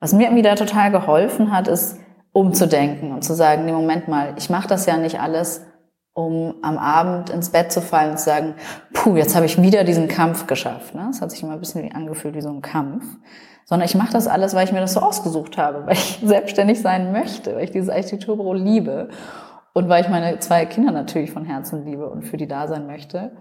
Was mir irgendwie da total geholfen hat, ist umzudenken und zu sagen, nee, Moment mal, ich mache das ja nicht alles, um am Abend ins Bett zu fallen und zu sagen, puh, jetzt habe ich wieder diesen Kampf geschafft. Ne? Das hat sich immer ein bisschen angefühlt wie so ein Kampf. Sondern ich mache das alles, weil ich mir das so ausgesucht habe, weil ich selbstständig sein möchte, weil ich dieses Architekturbüro liebe und weil ich meine zwei Kinder natürlich von Herzen liebe und für die da sein möchte.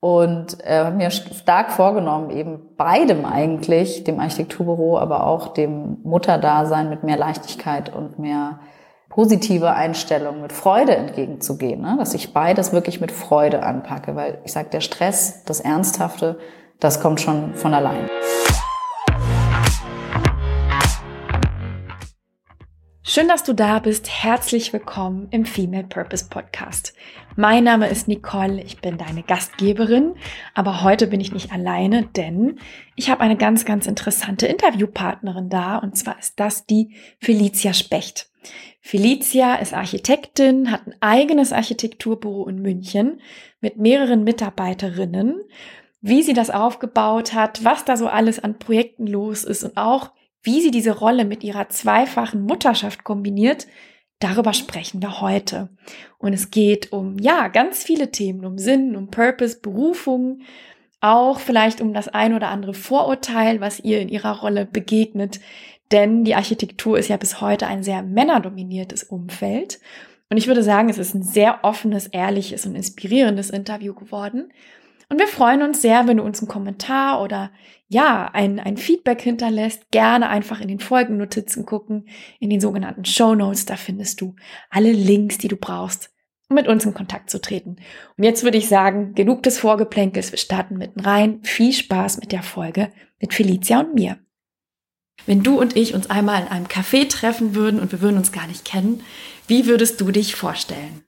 Und äh, habe mir stark vorgenommen, eben beidem eigentlich, dem Architekturbüro, aber auch dem Mutterdasein mit mehr Leichtigkeit und mehr positive Einstellung, mit Freude entgegenzugehen. Ne? Dass ich beides wirklich mit Freude anpacke, weil ich sage, der Stress, das Ernsthafte, das kommt schon von allein. Schön, dass du da bist. Herzlich willkommen im Female Purpose Podcast. Mein Name ist Nicole, ich bin deine Gastgeberin, aber heute bin ich nicht alleine, denn ich habe eine ganz, ganz interessante Interviewpartnerin da und zwar ist das die Felicia Specht. Felicia ist Architektin, hat ein eigenes Architekturbüro in München mit mehreren Mitarbeiterinnen. Wie sie das aufgebaut hat, was da so alles an Projekten los ist und auch wie sie diese Rolle mit ihrer zweifachen Mutterschaft kombiniert, darüber sprechen wir heute. Und es geht um, ja, ganz viele Themen, um Sinn, um Purpose, Berufung, auch vielleicht um das ein oder andere Vorurteil, was ihr in ihrer Rolle begegnet. Denn die Architektur ist ja bis heute ein sehr männerdominiertes Umfeld. Und ich würde sagen, es ist ein sehr offenes, ehrliches und inspirierendes Interview geworden. Und wir freuen uns sehr, wenn du uns einen Kommentar oder ja, ein, ein Feedback hinterlässt. Gerne einfach in den Folgennotizen gucken, in den sogenannten Show Notes. Da findest du alle Links, die du brauchst, um mit uns in Kontakt zu treten. Und jetzt würde ich sagen, genug des Vorgeplänkels. Wir starten mitten rein. Viel Spaß mit der Folge mit Felicia und mir. Wenn du und ich uns einmal in einem Café treffen würden und wir würden uns gar nicht kennen, wie würdest du dich vorstellen?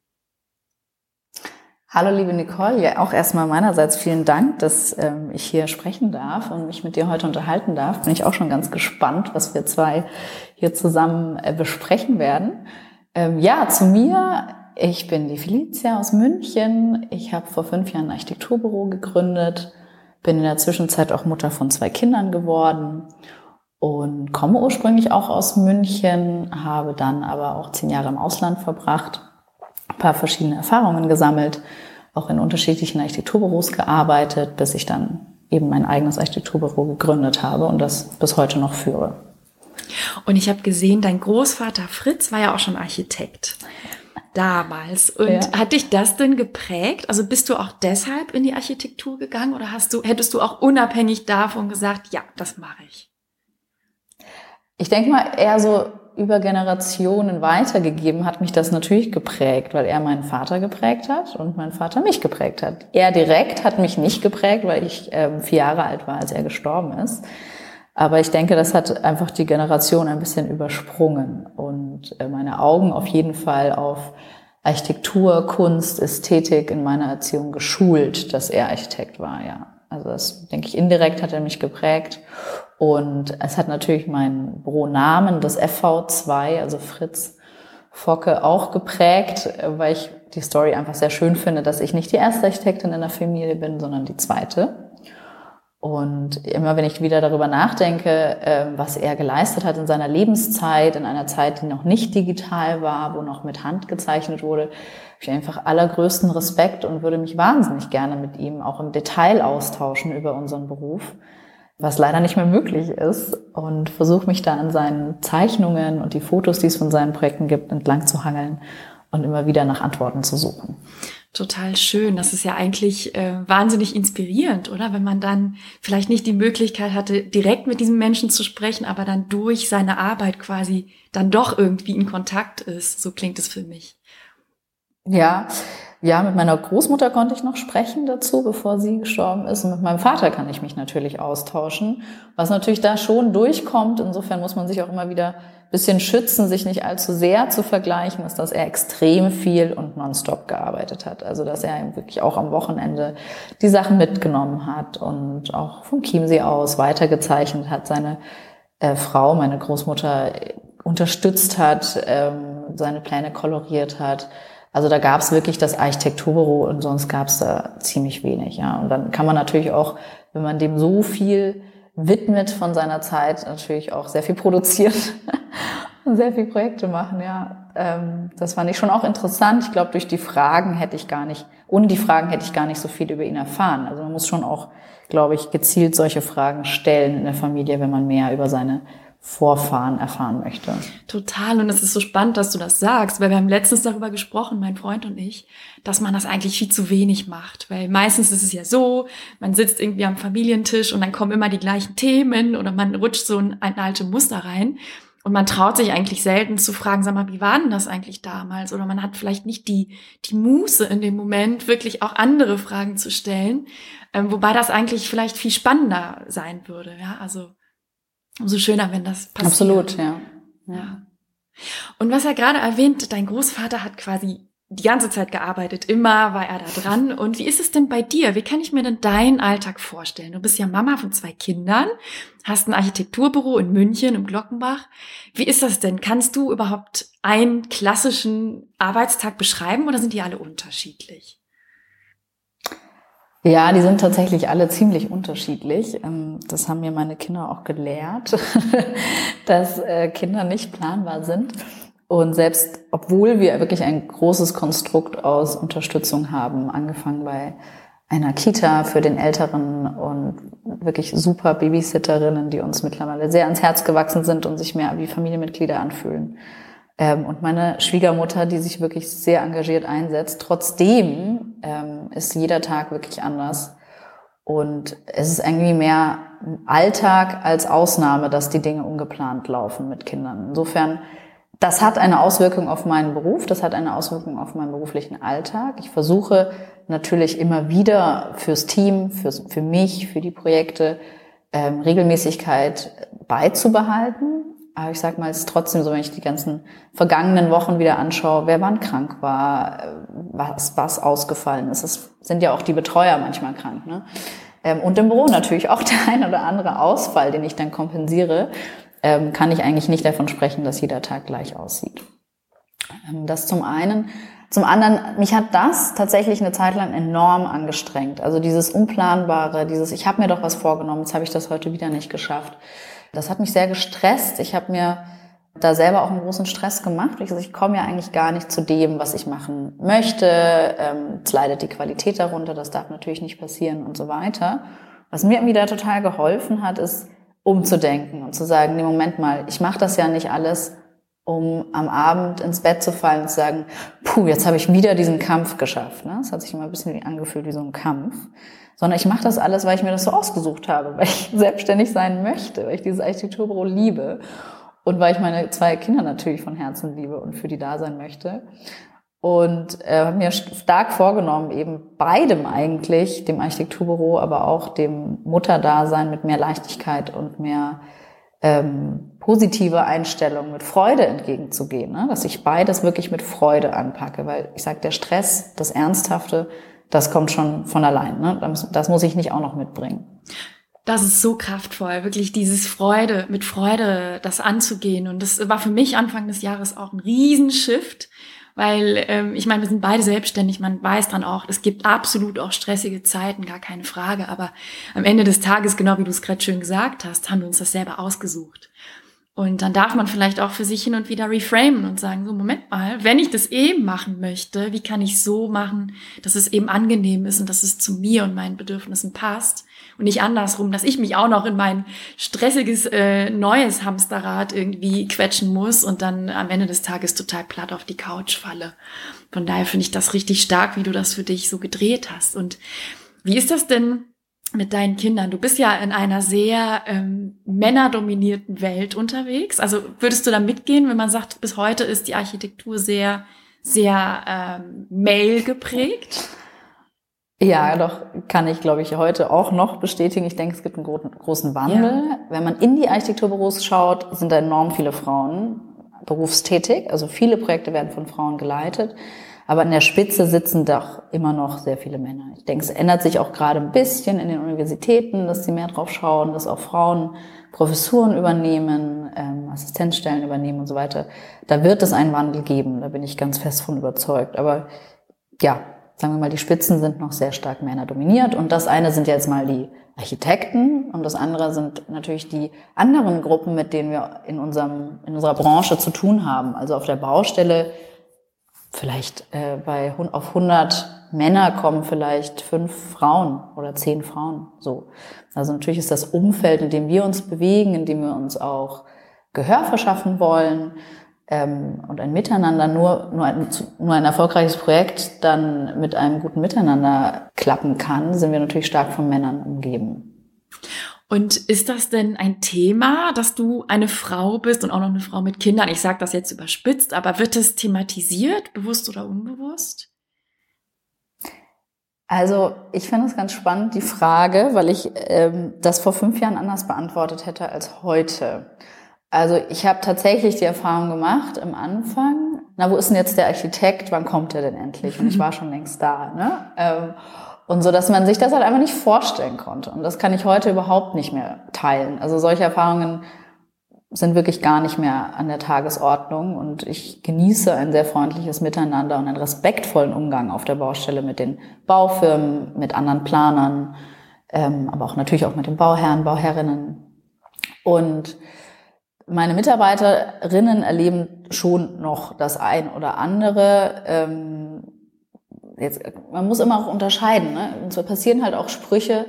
Hallo liebe Nicole, ja auch erstmal meinerseits vielen Dank, dass ähm, ich hier sprechen darf und mich mit dir heute unterhalten darf. Bin ich auch schon ganz gespannt, was wir zwei hier zusammen äh, besprechen werden. Ähm, ja, zu mir. Ich bin die Felicia aus München. Ich habe vor fünf Jahren ein Architekturbüro gegründet, bin in der Zwischenzeit auch Mutter von zwei Kindern geworden und komme ursprünglich auch aus München, habe dann aber auch zehn Jahre im Ausland verbracht ein paar verschiedene Erfahrungen gesammelt, auch in unterschiedlichen Architekturbüros gearbeitet, bis ich dann eben mein eigenes Architekturbüro gegründet habe und das bis heute noch führe. Und ich habe gesehen, dein Großvater Fritz war ja auch schon Architekt damals. Und ja. hat dich das denn geprägt? Also bist du auch deshalb in die Architektur gegangen oder hast du, hättest du auch unabhängig davon gesagt, ja, das mache ich? Ich denke mal eher so über Generationen weitergegeben, hat mich das natürlich geprägt, weil er meinen Vater geprägt hat und mein Vater mich geprägt hat. Er direkt hat mich nicht geprägt, weil ich ähm, vier Jahre alt war, als er gestorben ist. Aber ich denke, das hat einfach die Generation ein bisschen übersprungen und äh, meine Augen auf jeden Fall auf Architektur, Kunst, Ästhetik in meiner Erziehung geschult, dass er Architekt war, ja. Also das, denke ich, indirekt hat er mich geprägt. Und es hat natürlich meinen Büronamen, das FV2, also Fritz Focke, auch geprägt, weil ich die Story einfach sehr schön finde, dass ich nicht die erste Architektin in der Familie bin, sondern die zweite. Und immer wenn ich wieder darüber nachdenke, ähm, was er geleistet hat in seiner Lebenszeit, in einer Zeit, die noch nicht digital war, wo noch mit Hand gezeichnet wurde, habe ich einfach allergrößten Respekt und würde mich wahnsinnig gerne mit ihm auch im Detail austauschen über unseren Beruf, was leider nicht mehr möglich ist. Und versuche mich da an seinen Zeichnungen und die Fotos, die es von seinen Projekten gibt, entlang zu hangeln und immer wieder nach Antworten zu suchen total schön. Das ist ja eigentlich äh, wahnsinnig inspirierend, oder? Wenn man dann vielleicht nicht die Möglichkeit hatte, direkt mit diesem Menschen zu sprechen, aber dann durch seine Arbeit quasi dann doch irgendwie in Kontakt ist. So klingt es für mich. Ja, ja, mit meiner Großmutter konnte ich noch sprechen dazu, bevor sie gestorben ist. Und mit meinem Vater kann ich mich natürlich austauschen, was natürlich da schon durchkommt. Insofern muss man sich auch immer wieder bisschen schützen, sich nicht allzu sehr zu vergleichen, ist, dass er extrem viel und nonstop gearbeitet hat. Also, dass er wirklich auch am Wochenende die Sachen mitgenommen hat und auch vom Chiemsee aus weitergezeichnet hat, seine äh, Frau, meine Großmutter, unterstützt hat, ähm, seine Pläne koloriert hat. Also da gab es wirklich das Architekturbüro und sonst gab es da ziemlich wenig. Ja. Und dann kann man natürlich auch, wenn man dem so viel widmet von seiner Zeit natürlich auch sehr viel produziert und sehr viel Projekte machen, ja. Ähm, das fand ich schon auch interessant. Ich glaube, durch die Fragen hätte ich gar nicht, ohne die Fragen hätte ich gar nicht so viel über ihn erfahren. Also man muss schon auch, glaube ich, gezielt solche Fragen stellen in der Familie, wenn man mehr über seine Vorfahren erfahren möchte. Total. Und es ist so spannend, dass du das sagst, weil wir haben letztens darüber gesprochen, mein Freund und ich, dass man das eigentlich viel zu wenig macht. Weil meistens ist es ja so, man sitzt irgendwie am Familientisch und dann kommen immer die gleichen Themen oder man rutscht so in ein alte Muster rein. Und man traut sich eigentlich selten zu fragen, sag mal, wie war denn das eigentlich damals? Oder man hat vielleicht nicht die, die Muße in dem Moment, wirklich auch andere Fragen zu stellen. Ähm, wobei das eigentlich vielleicht viel spannender sein würde. Ja, also umso schöner, wenn das passiert. Absolut, ja. ja. Und was er gerade erwähnt, dein Großvater hat quasi die ganze Zeit gearbeitet, immer war er da dran. Und wie ist es denn bei dir? Wie kann ich mir denn deinen Alltag vorstellen? Du bist ja Mama von zwei Kindern, hast ein Architekturbüro in München im Glockenbach. Wie ist das denn? Kannst du überhaupt einen klassischen Arbeitstag beschreiben oder sind die alle unterschiedlich? Ja, die sind tatsächlich alle ziemlich unterschiedlich. Ähm, das haben mir meine Kinder auch gelehrt, dass äh, Kinder nicht planbar sind. Und selbst obwohl wir wirklich ein großes Konstrukt aus Unterstützung haben, angefangen bei einer Kita für den Älteren und wirklich super Babysitterinnen, die uns mittlerweile sehr ans Herz gewachsen sind und sich mehr wie Familienmitglieder anfühlen. Ähm, und meine Schwiegermutter, die sich wirklich sehr engagiert einsetzt. Trotzdem ähm, ist jeder Tag wirklich anders. Und es ist irgendwie mehr Alltag als Ausnahme, dass die Dinge ungeplant laufen mit Kindern. Insofern, das hat eine Auswirkung auf meinen Beruf, das hat eine Auswirkung auf meinen beruflichen Alltag. Ich versuche natürlich immer wieder fürs Team, fürs, für mich, für die Projekte ähm, Regelmäßigkeit beizubehalten. Aber ich sag mal, es ist trotzdem so, wenn ich die ganzen vergangenen Wochen wieder anschaue, wer wann krank war, äh, was, was ausgefallen ist. Es sind ja auch die Betreuer manchmal krank. Ne? Ähm, und im Büro natürlich auch der ein oder andere Ausfall, den ich dann kompensiere, ähm, kann ich eigentlich nicht davon sprechen, dass jeder Tag gleich aussieht. Ähm, das zum einen. Zum anderen, mich hat das tatsächlich eine Zeit lang enorm angestrengt. Also dieses Unplanbare, dieses, ich habe mir doch was vorgenommen, jetzt habe ich das heute wieder nicht geschafft. Das hat mich sehr gestresst. Ich habe mir da selber auch einen großen Stress gemacht. Ich, also ich komme ja eigentlich gar nicht zu dem, was ich machen möchte. Ähm, es leidet die Qualität darunter, das darf natürlich nicht passieren und so weiter. Was mir irgendwie da total geholfen hat, ist umzudenken und zu sagen, nee, Moment mal, ich mache das ja nicht alles, um am Abend ins Bett zu fallen und zu sagen, puh, jetzt habe ich wieder diesen Kampf geschafft. Ne? Das hat sich immer ein bisschen angefühlt wie so ein Kampf sondern ich mache das alles, weil ich mir das so ausgesucht habe, weil ich selbstständig sein möchte, weil ich dieses Architekturbüro liebe und weil ich meine zwei Kinder natürlich von Herzen liebe und für die da sein möchte. Und äh, habe mir stark vorgenommen, eben beidem eigentlich, dem Architekturbüro, aber auch dem Mutterdasein mit mehr Leichtigkeit und mehr ähm, positive Einstellung, mit Freude entgegenzugehen. Ne? Dass ich beides wirklich mit Freude anpacke, weil ich sage, der Stress, das Ernsthafte, das kommt schon von allein. Ne? Das muss ich nicht auch noch mitbringen. Das ist so kraftvoll, wirklich dieses Freude, mit Freude das anzugehen. Und das war für mich Anfang des Jahres auch ein Riesenshift, weil ähm, ich meine, wir sind beide selbstständig, man weiß dann auch, es gibt absolut auch stressige Zeiten, gar keine Frage. Aber am Ende des Tages, genau wie du es gerade schön gesagt hast, haben wir uns das selber ausgesucht. Und dann darf man vielleicht auch für sich hin und wieder reframen und sagen, so, Moment mal, wenn ich das eben machen möchte, wie kann ich so machen, dass es eben angenehm ist und dass es zu mir und meinen Bedürfnissen passt und nicht andersrum, dass ich mich auch noch in mein stressiges äh, neues Hamsterrad irgendwie quetschen muss und dann am Ende des Tages total platt auf die Couch falle. Von daher finde ich das richtig stark, wie du das für dich so gedreht hast. Und wie ist das denn mit deinen Kindern? Du bist ja in einer sehr ähm, männerdominierten Welt unterwegs. Also würdest du da mitgehen, wenn man sagt, bis heute ist die Architektur sehr, sehr ähm, male geprägt? Ja, doch, kann ich, glaube ich, heute auch noch bestätigen. Ich denke, es gibt einen großen Wandel. Ja. Wenn man in die Architekturbüros schaut, sind da enorm viele Frauen berufstätig. Also viele Projekte werden von Frauen geleitet. Aber an der Spitze sitzen doch immer noch sehr viele Männer. Ich denke, es ändert sich auch gerade ein bisschen in den Universitäten, dass sie mehr drauf schauen, dass auch Frauen Professuren übernehmen, ähm, Assistenzstellen übernehmen und so weiter. Da wird es einen Wandel geben, da bin ich ganz fest von überzeugt. Aber ja, sagen wir mal, die Spitzen sind noch sehr stark Männer dominiert. Und das eine sind jetzt mal die Architekten und das andere sind natürlich die anderen Gruppen, mit denen wir in, unserem, in unserer Branche zu tun haben. Also auf der Baustelle vielleicht äh, bei auf 100 Männer kommen vielleicht fünf Frauen oder zehn Frauen. So. Also natürlich ist das Umfeld, in dem wir uns bewegen, in dem wir uns auch Gehör verschaffen wollen ähm, und ein Miteinander nur nur ein, nur ein erfolgreiches Projekt dann mit einem guten Miteinander klappen kann, sind wir natürlich stark von Männern umgeben. Und ist das denn ein Thema, dass du eine Frau bist und auch noch eine Frau mit Kindern? Ich sage das jetzt überspitzt, aber wird das thematisiert, bewusst oder unbewusst? Also ich finde es ganz spannend, die Frage, weil ich ähm, das vor fünf Jahren anders beantwortet hätte als heute. Also ich habe tatsächlich die Erfahrung gemacht im Anfang, na wo ist denn jetzt der Architekt, wann kommt er denn endlich? Und ich war schon längst da. Ne? Ähm, und so, dass man sich das halt einfach nicht vorstellen konnte. Und das kann ich heute überhaupt nicht mehr teilen. Also solche Erfahrungen sind wirklich gar nicht mehr an der Tagesordnung und ich genieße ein sehr freundliches Miteinander und einen respektvollen Umgang auf der Baustelle mit den Baufirmen, mit anderen Planern, ähm, aber auch natürlich auch mit den Bauherren, Bauherrinnen. Und meine Mitarbeiterinnen erleben schon noch das ein oder andere. Ähm, jetzt, man muss immer auch unterscheiden. Ne? Und so passieren halt auch Sprüche,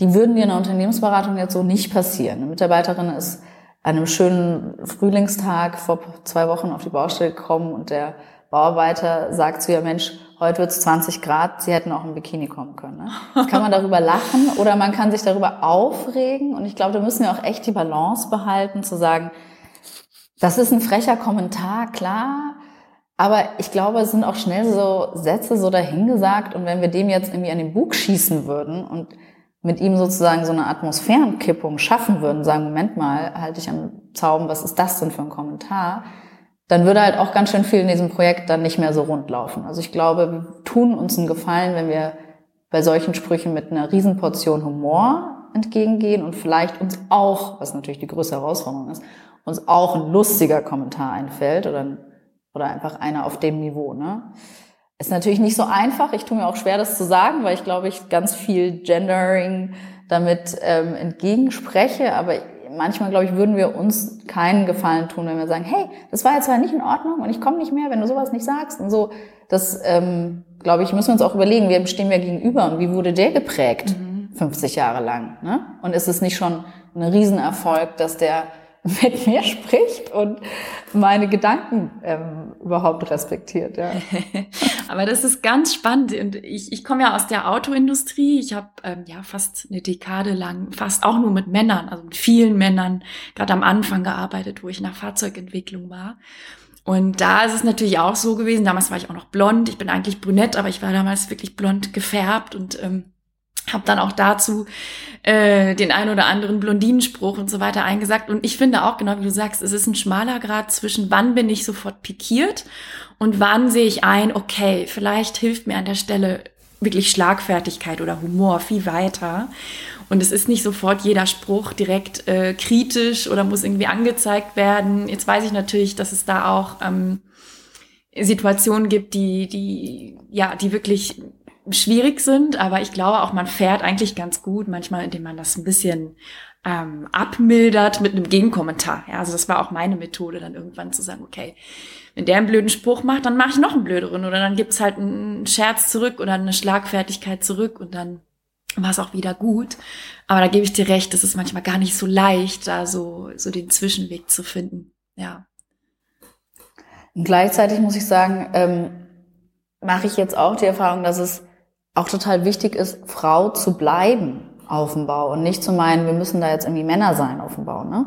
die würden dir in der Unternehmensberatung jetzt so nicht passieren. Eine Mitarbeiterin ist an einem schönen Frühlingstag vor zwei Wochen auf die Baustelle gekommen und der Bauarbeiter sagt zu ihr, Mensch, heute wird es 20 Grad, Sie hätten auch im Bikini kommen können. Ne? Kann man darüber lachen oder man kann sich darüber aufregen. Und ich glaube, da müssen wir auch echt die Balance behalten, zu sagen, das ist ein frecher Kommentar, klar. Aber ich glaube, es sind auch schnell so Sätze so dahingesagt. Und wenn wir dem jetzt irgendwie an den Bug schießen würden und mit ihm sozusagen so eine Atmosphärenkippung schaffen würden, sagen, Moment mal, halte ich am Zaum, was ist das denn für ein Kommentar? Dann würde halt auch ganz schön viel in diesem Projekt dann nicht mehr so rund laufen. Also ich glaube, wir tun uns einen Gefallen, wenn wir bei solchen Sprüchen mit einer Riesenportion Humor entgegengehen und vielleicht uns auch, was natürlich die größte Herausforderung ist, uns auch ein lustiger Kommentar einfällt oder, oder einfach einer auf dem Niveau, ne? Ist natürlich nicht so einfach. Ich tue mir auch schwer, das zu sagen, weil ich glaube, ich ganz viel Gendering damit ähm, entgegenspreche. Aber manchmal, glaube ich, würden wir uns keinen Gefallen tun, wenn wir sagen, hey, das war jetzt zwar nicht in Ordnung und ich komme nicht mehr, wenn du sowas nicht sagst und so. Das, ähm, glaube ich, müssen wir uns auch überlegen, wem stehen wir gegenüber und wie wurde der geprägt, mhm. 50 Jahre lang. Ne? Und ist es nicht schon ein Riesenerfolg, dass der mit mir spricht und meine Gedanken ähm, überhaupt respektiert. Ja. Aber das ist ganz spannend. Und ich, ich komme ja aus der Autoindustrie. Ich habe ähm, ja fast eine Dekade lang fast auch nur mit Männern, also mit vielen Männern, gerade am Anfang gearbeitet, wo ich der Fahrzeugentwicklung war. Und da ist es natürlich auch so gewesen. Damals war ich auch noch blond. Ich bin eigentlich brünett, aber ich war damals wirklich blond gefärbt und ähm, habe dann auch dazu äh, den ein oder anderen Blondinenspruch und so weiter eingesagt. Und ich finde auch, genau wie du sagst, es ist ein schmaler Grad zwischen wann bin ich sofort pikiert und wann sehe ich ein, okay, vielleicht hilft mir an der Stelle wirklich Schlagfertigkeit oder Humor viel weiter. Und es ist nicht sofort jeder Spruch direkt äh, kritisch oder muss irgendwie angezeigt werden. Jetzt weiß ich natürlich, dass es da auch ähm, Situationen gibt, die, die, ja, die wirklich schwierig sind, aber ich glaube auch, man fährt eigentlich ganz gut, manchmal, indem man das ein bisschen ähm, abmildert mit einem Gegenkommentar. Ja, also das war auch meine Methode, dann irgendwann zu sagen, okay, wenn der einen blöden Spruch macht, dann mache ich noch einen blöderen oder dann gibt's halt einen Scherz zurück oder eine Schlagfertigkeit zurück und dann war es auch wieder gut. Aber da gebe ich dir recht, es ist manchmal gar nicht so leicht, da so, so den Zwischenweg zu finden. Ja. Und gleichzeitig muss ich sagen, ähm, mache ich jetzt auch die Erfahrung, dass es auch total wichtig ist, Frau zu bleiben auf dem Bau und nicht zu meinen, wir müssen da jetzt irgendwie Männer sein auf dem Bau. Ne?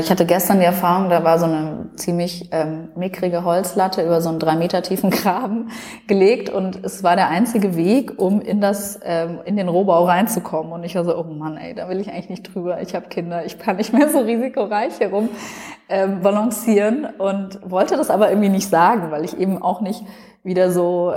Ich hatte gestern die Erfahrung, da war so eine ziemlich ähm, mickrige Holzlatte über so einen drei Meter tiefen Graben gelegt und es war der einzige Weg, um in das ähm, in den Rohbau reinzukommen. Und ich war so, oh Mann, ey, da will ich eigentlich nicht drüber. Ich habe Kinder, ich kann nicht mehr so risikoreich herum ähm, balancieren und wollte das aber irgendwie nicht sagen, weil ich eben auch nicht wieder so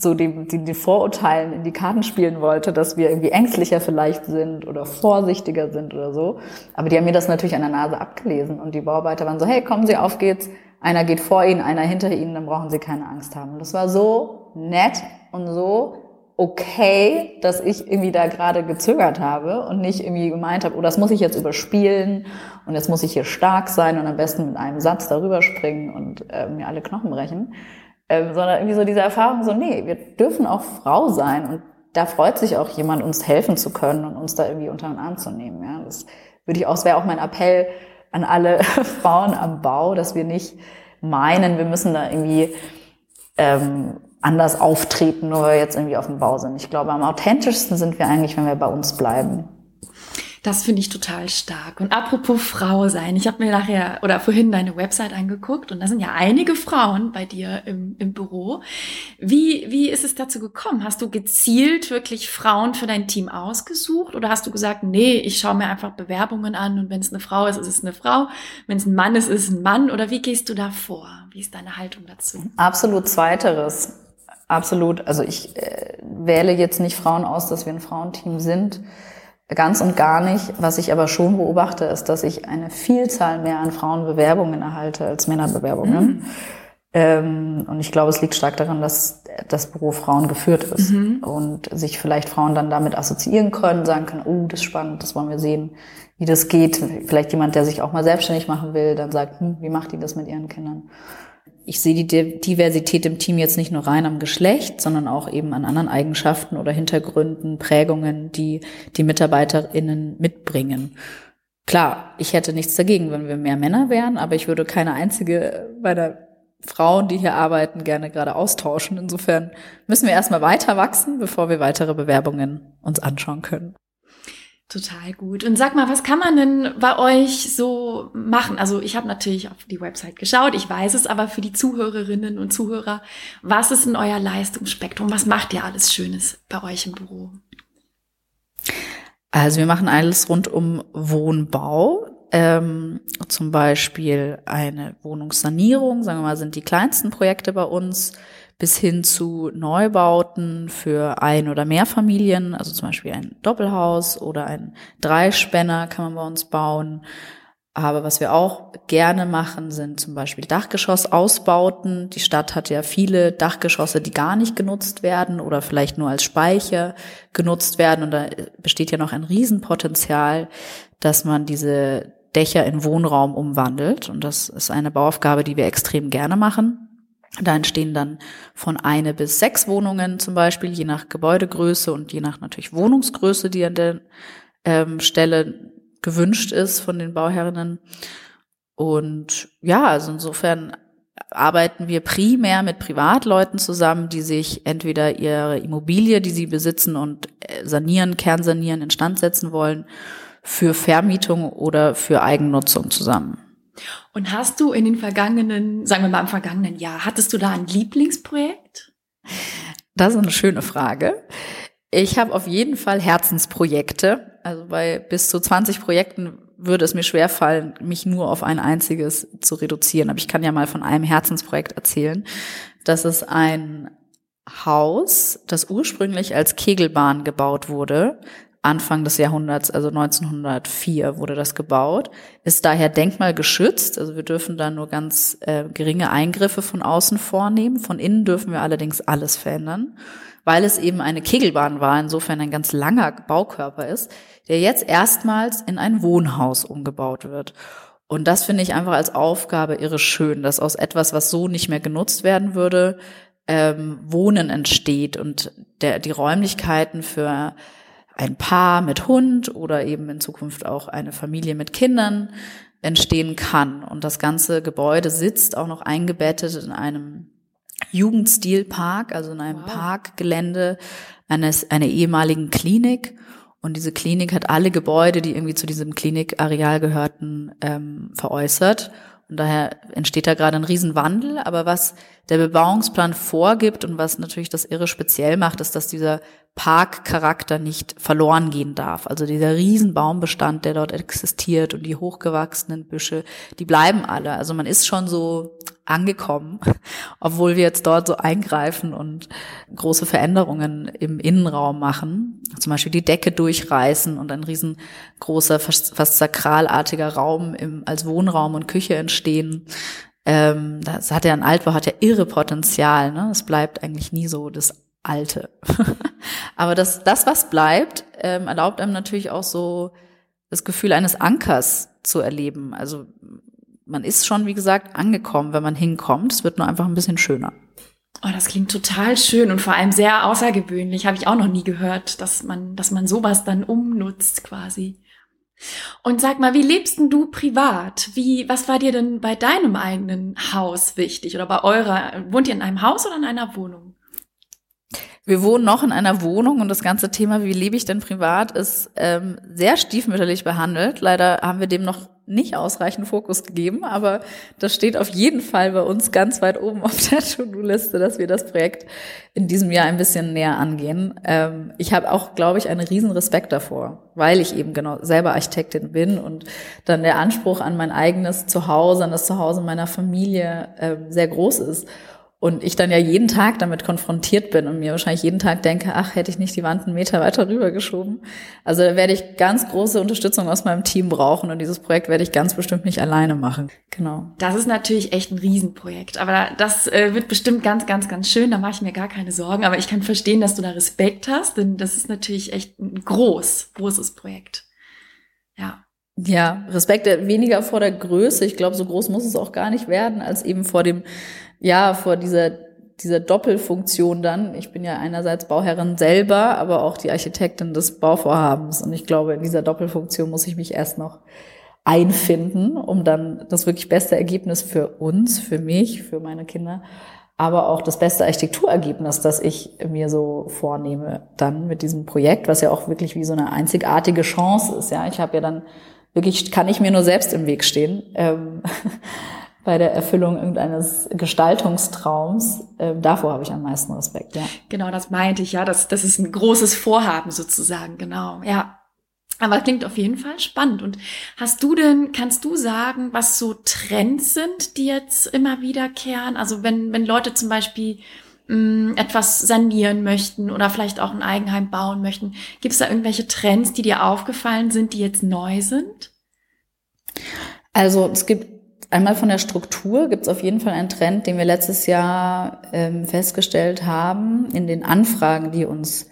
so den, den, den Vorurteilen in die Karten spielen wollte, dass wir irgendwie ängstlicher vielleicht sind oder vorsichtiger sind oder so. Aber die haben mir das natürlich an der Nase abgelesen und die Bauarbeiter waren so, hey, kommen Sie, auf geht's. Einer geht vor Ihnen, einer hinter Ihnen, dann brauchen Sie keine Angst haben. Und das war so nett und so okay, dass ich irgendwie da gerade gezögert habe und nicht irgendwie gemeint habe, oh, das muss ich jetzt überspielen und jetzt muss ich hier stark sein und am besten mit einem Satz darüber springen und äh, mir alle Knochen brechen, ähm, sondern irgendwie so diese Erfahrung so, nee, wir dürfen auch Frau sein und da freut sich auch jemand, uns helfen zu können und uns da irgendwie unter den Arm zu nehmen. Ja, das würde ich auch, das wäre auch mein Appell an alle Frauen am Bau, dass wir nicht meinen, wir müssen da irgendwie ähm, anders auftreten, nur weil wir jetzt irgendwie auf dem Bau sind. Ich glaube, am authentischsten sind wir eigentlich, wenn wir bei uns bleiben. Das finde ich total stark. Und apropos Frau sein, ich habe mir nachher oder vorhin deine Website angeguckt und da sind ja einige Frauen bei dir im, im Büro. Wie, wie ist es dazu gekommen? Hast du gezielt wirklich Frauen für dein Team ausgesucht oder hast du gesagt, nee, ich schaue mir einfach Bewerbungen an und wenn es eine Frau ist, ist es eine Frau, wenn es ein Mann ist, ist es ein Mann oder wie gehst du da vor? Wie ist deine Haltung dazu? Absolut zweiteres. Absolut. Also ich äh, wähle jetzt nicht Frauen aus, dass wir ein Frauenteam sind Ganz und gar nicht. Was ich aber schon beobachte, ist, dass ich eine Vielzahl mehr an Frauenbewerbungen erhalte als Männerbewerbungen. Mhm. Ähm, und ich glaube, es liegt stark daran, dass das Büro Frauen geführt ist mhm. und sich vielleicht Frauen dann damit assoziieren können, sagen können, oh, das ist spannend, das wollen wir sehen, wie das geht. Vielleicht jemand, der sich auch mal selbstständig machen will, dann sagt, hm, wie macht die das mit ihren Kindern? Ich sehe die Diversität im Team jetzt nicht nur rein am Geschlecht, sondern auch eben an anderen Eigenschaften oder Hintergründen, Prägungen, die die MitarbeiterInnen mitbringen. Klar, ich hätte nichts dagegen, wenn wir mehr Männer wären, aber ich würde keine einzige meiner Frauen, die hier arbeiten, gerne gerade austauschen. Insofern müssen wir erstmal weiter wachsen, bevor wir weitere Bewerbungen uns anschauen können. Total gut. Und sag mal, was kann man denn bei euch so machen? Also ich habe natürlich auf die Website geschaut, ich weiß es, aber für die Zuhörerinnen und Zuhörer, was ist in euer Leistungsspektrum? Was macht ihr alles Schönes bei euch im Büro? Also wir machen alles rund um Wohnbau. Ähm, zum Beispiel eine Wohnungssanierung, sagen wir mal, sind die kleinsten Projekte bei uns bis hin zu Neubauten für ein oder mehr Familien, also zum Beispiel ein Doppelhaus oder ein Dreispänner kann man bei uns bauen. Aber was wir auch gerne machen, sind zum Beispiel Dachgeschossausbauten. Die Stadt hat ja viele Dachgeschosse, die gar nicht genutzt werden oder vielleicht nur als Speicher genutzt werden. Und da besteht ja noch ein Riesenpotenzial, dass man diese Dächer in Wohnraum umwandelt. Und das ist eine Bauaufgabe, die wir extrem gerne machen. Da entstehen dann von eine bis sechs Wohnungen zum Beispiel, je nach Gebäudegröße und je nach natürlich Wohnungsgröße, die an der ähm, Stelle gewünscht ist von den Bauherrinnen. Und ja, also insofern arbeiten wir primär mit Privatleuten zusammen, die sich entweder ihre Immobilie, die sie besitzen und äh, sanieren, kernsanieren, instand setzen wollen, für Vermietung oder für Eigennutzung zusammen. Und hast du in den vergangenen, sagen wir mal im vergangenen Jahr, hattest du da ein Lieblingsprojekt? Das ist eine schöne Frage. Ich habe auf jeden Fall Herzensprojekte. Also bei bis zu 20 Projekten würde es mir schwerfallen, mich nur auf ein einziges zu reduzieren. Aber ich kann ja mal von einem Herzensprojekt erzählen. Das ist ein Haus, das ursprünglich als Kegelbahn gebaut wurde, Anfang des Jahrhunderts, also 1904 wurde das gebaut, ist daher denkmalgeschützt. Also wir dürfen da nur ganz äh, geringe Eingriffe von außen vornehmen. Von innen dürfen wir allerdings alles verändern, weil es eben eine Kegelbahn war, insofern ein ganz langer Baukörper ist, der jetzt erstmals in ein Wohnhaus umgebaut wird. Und das finde ich einfach als Aufgabe irre schön, dass aus etwas, was so nicht mehr genutzt werden würde, ähm, Wohnen entsteht und der, die Räumlichkeiten für ein Paar mit Hund oder eben in Zukunft auch eine Familie mit Kindern entstehen kann. Und das ganze Gebäude sitzt auch noch eingebettet in einem Jugendstilpark, also in einem wow. Parkgelände eines, einer ehemaligen Klinik. Und diese Klinik hat alle Gebäude, die irgendwie zu diesem Klinikareal gehörten, ähm, veräußert. Und daher entsteht da gerade ein Riesenwandel. Aber was der Bebauungsplan vorgibt und was natürlich das irre speziell macht, ist, dass dieser Parkcharakter nicht verloren gehen darf. Also dieser Riesenbaumbestand, der dort existiert und die hochgewachsenen Büsche, die bleiben alle. Also man ist schon so angekommen, obwohl wir jetzt dort so eingreifen und große Veränderungen im Innenraum machen. Zum Beispiel die Decke durchreißen und ein riesengroßer, fast, sakralartiger Raum im, als Wohnraum und Küche entstehen. Ähm, das hat ja ein Altbau, hat ja irre Potenzial. Ne? Es bleibt eigentlich nie so das Alte. Aber das, das, was bleibt, ähm, erlaubt einem natürlich auch so das Gefühl eines Ankers zu erleben. Also man ist schon, wie gesagt, angekommen, wenn man hinkommt. Es wird nur einfach ein bisschen schöner. Oh, das klingt total schön und vor allem sehr außergewöhnlich. Habe ich auch noch nie gehört, dass man, dass man sowas dann umnutzt quasi. Und sag mal, wie lebst denn du privat? Wie, was war dir denn bei deinem eigenen Haus wichtig oder bei eurer? Wohnt ihr in einem Haus oder in einer Wohnung? Wir wohnen noch in einer Wohnung und das ganze Thema, wie lebe ich denn privat, ist ähm, sehr stiefmütterlich behandelt. Leider haben wir dem noch nicht ausreichend Fokus gegeben, aber das steht auf jeden Fall bei uns ganz weit oben auf der To-Do-Liste, dass wir das Projekt in diesem Jahr ein bisschen näher angehen. Ähm, ich habe auch, glaube ich, einen riesen Respekt davor, weil ich eben genau selber Architektin bin und dann der Anspruch an mein eigenes Zuhause, an das Zuhause meiner Familie äh, sehr groß ist. Und ich dann ja jeden Tag damit konfrontiert bin und mir wahrscheinlich jeden Tag denke, ach, hätte ich nicht die Wand einen Meter weiter rübergeschoben. Also da werde ich ganz große Unterstützung aus meinem Team brauchen und dieses Projekt werde ich ganz bestimmt nicht alleine machen. Genau. Das ist natürlich echt ein Riesenprojekt, aber das äh, wird bestimmt ganz, ganz, ganz schön. Da mache ich mir gar keine Sorgen. Aber ich kann verstehen, dass du da Respekt hast, denn das ist natürlich echt ein groß, großes Projekt. Ja. Ja, Respekt äh, weniger vor der Größe. Ich glaube, so groß muss es auch gar nicht werden, als eben vor dem ja, vor dieser, dieser Doppelfunktion dann. Ich bin ja einerseits Bauherrin selber, aber auch die Architektin des Bauvorhabens. Und ich glaube, in dieser Doppelfunktion muss ich mich erst noch einfinden, um dann das wirklich beste Ergebnis für uns, für mich, für meine Kinder, aber auch das beste Architekturergebnis, das ich mir so vornehme, dann mit diesem Projekt, was ja auch wirklich wie so eine einzigartige Chance ist. Ja, ich habe ja dann wirklich, kann ich mir nur selbst im Weg stehen. Ähm, bei der Erfüllung irgendeines Gestaltungstraums. Äh, davor habe ich am meisten Respekt, ja. Genau, das meinte ich, ja. Das, das ist ein großes Vorhaben sozusagen, genau, ja. Aber klingt auf jeden Fall spannend. Und hast du denn, kannst du sagen, was so Trends sind, die jetzt immer wiederkehren? Also wenn, wenn Leute zum Beispiel mh, mm, etwas sanieren möchten oder vielleicht auch ein Eigenheim bauen möchten, gibt es da irgendwelche Trends, die dir aufgefallen sind, die jetzt neu sind? Also es gibt Einmal von der Struktur gibt es auf jeden Fall einen Trend, den wir letztes Jahr ähm, festgestellt haben in den Anfragen, die uns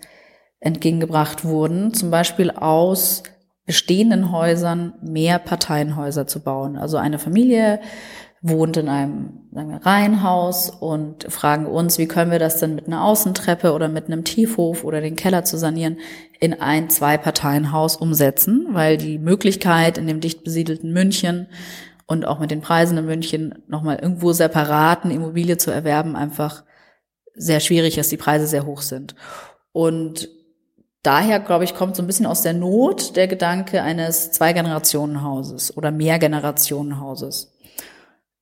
entgegengebracht wurden, zum Beispiel aus bestehenden Häusern mehr Parteienhäuser zu bauen. Also eine Familie wohnt in einem sagen wir, Reihenhaus und fragen uns, wie können wir das denn mit einer Außentreppe oder mit einem Tiefhof oder den Keller zu sanieren in ein Zwei-Parteien-Haus umsetzen, weil die Möglichkeit in dem dicht besiedelten München und auch mit den Preisen in München nochmal irgendwo separaten Immobilie zu erwerben, einfach sehr schwierig ist, die Preise sehr hoch sind. Und daher, glaube ich, kommt so ein bisschen aus der Not der Gedanke eines Zwei-Generationen-Hauses oder Mehr-Generationen-Hauses.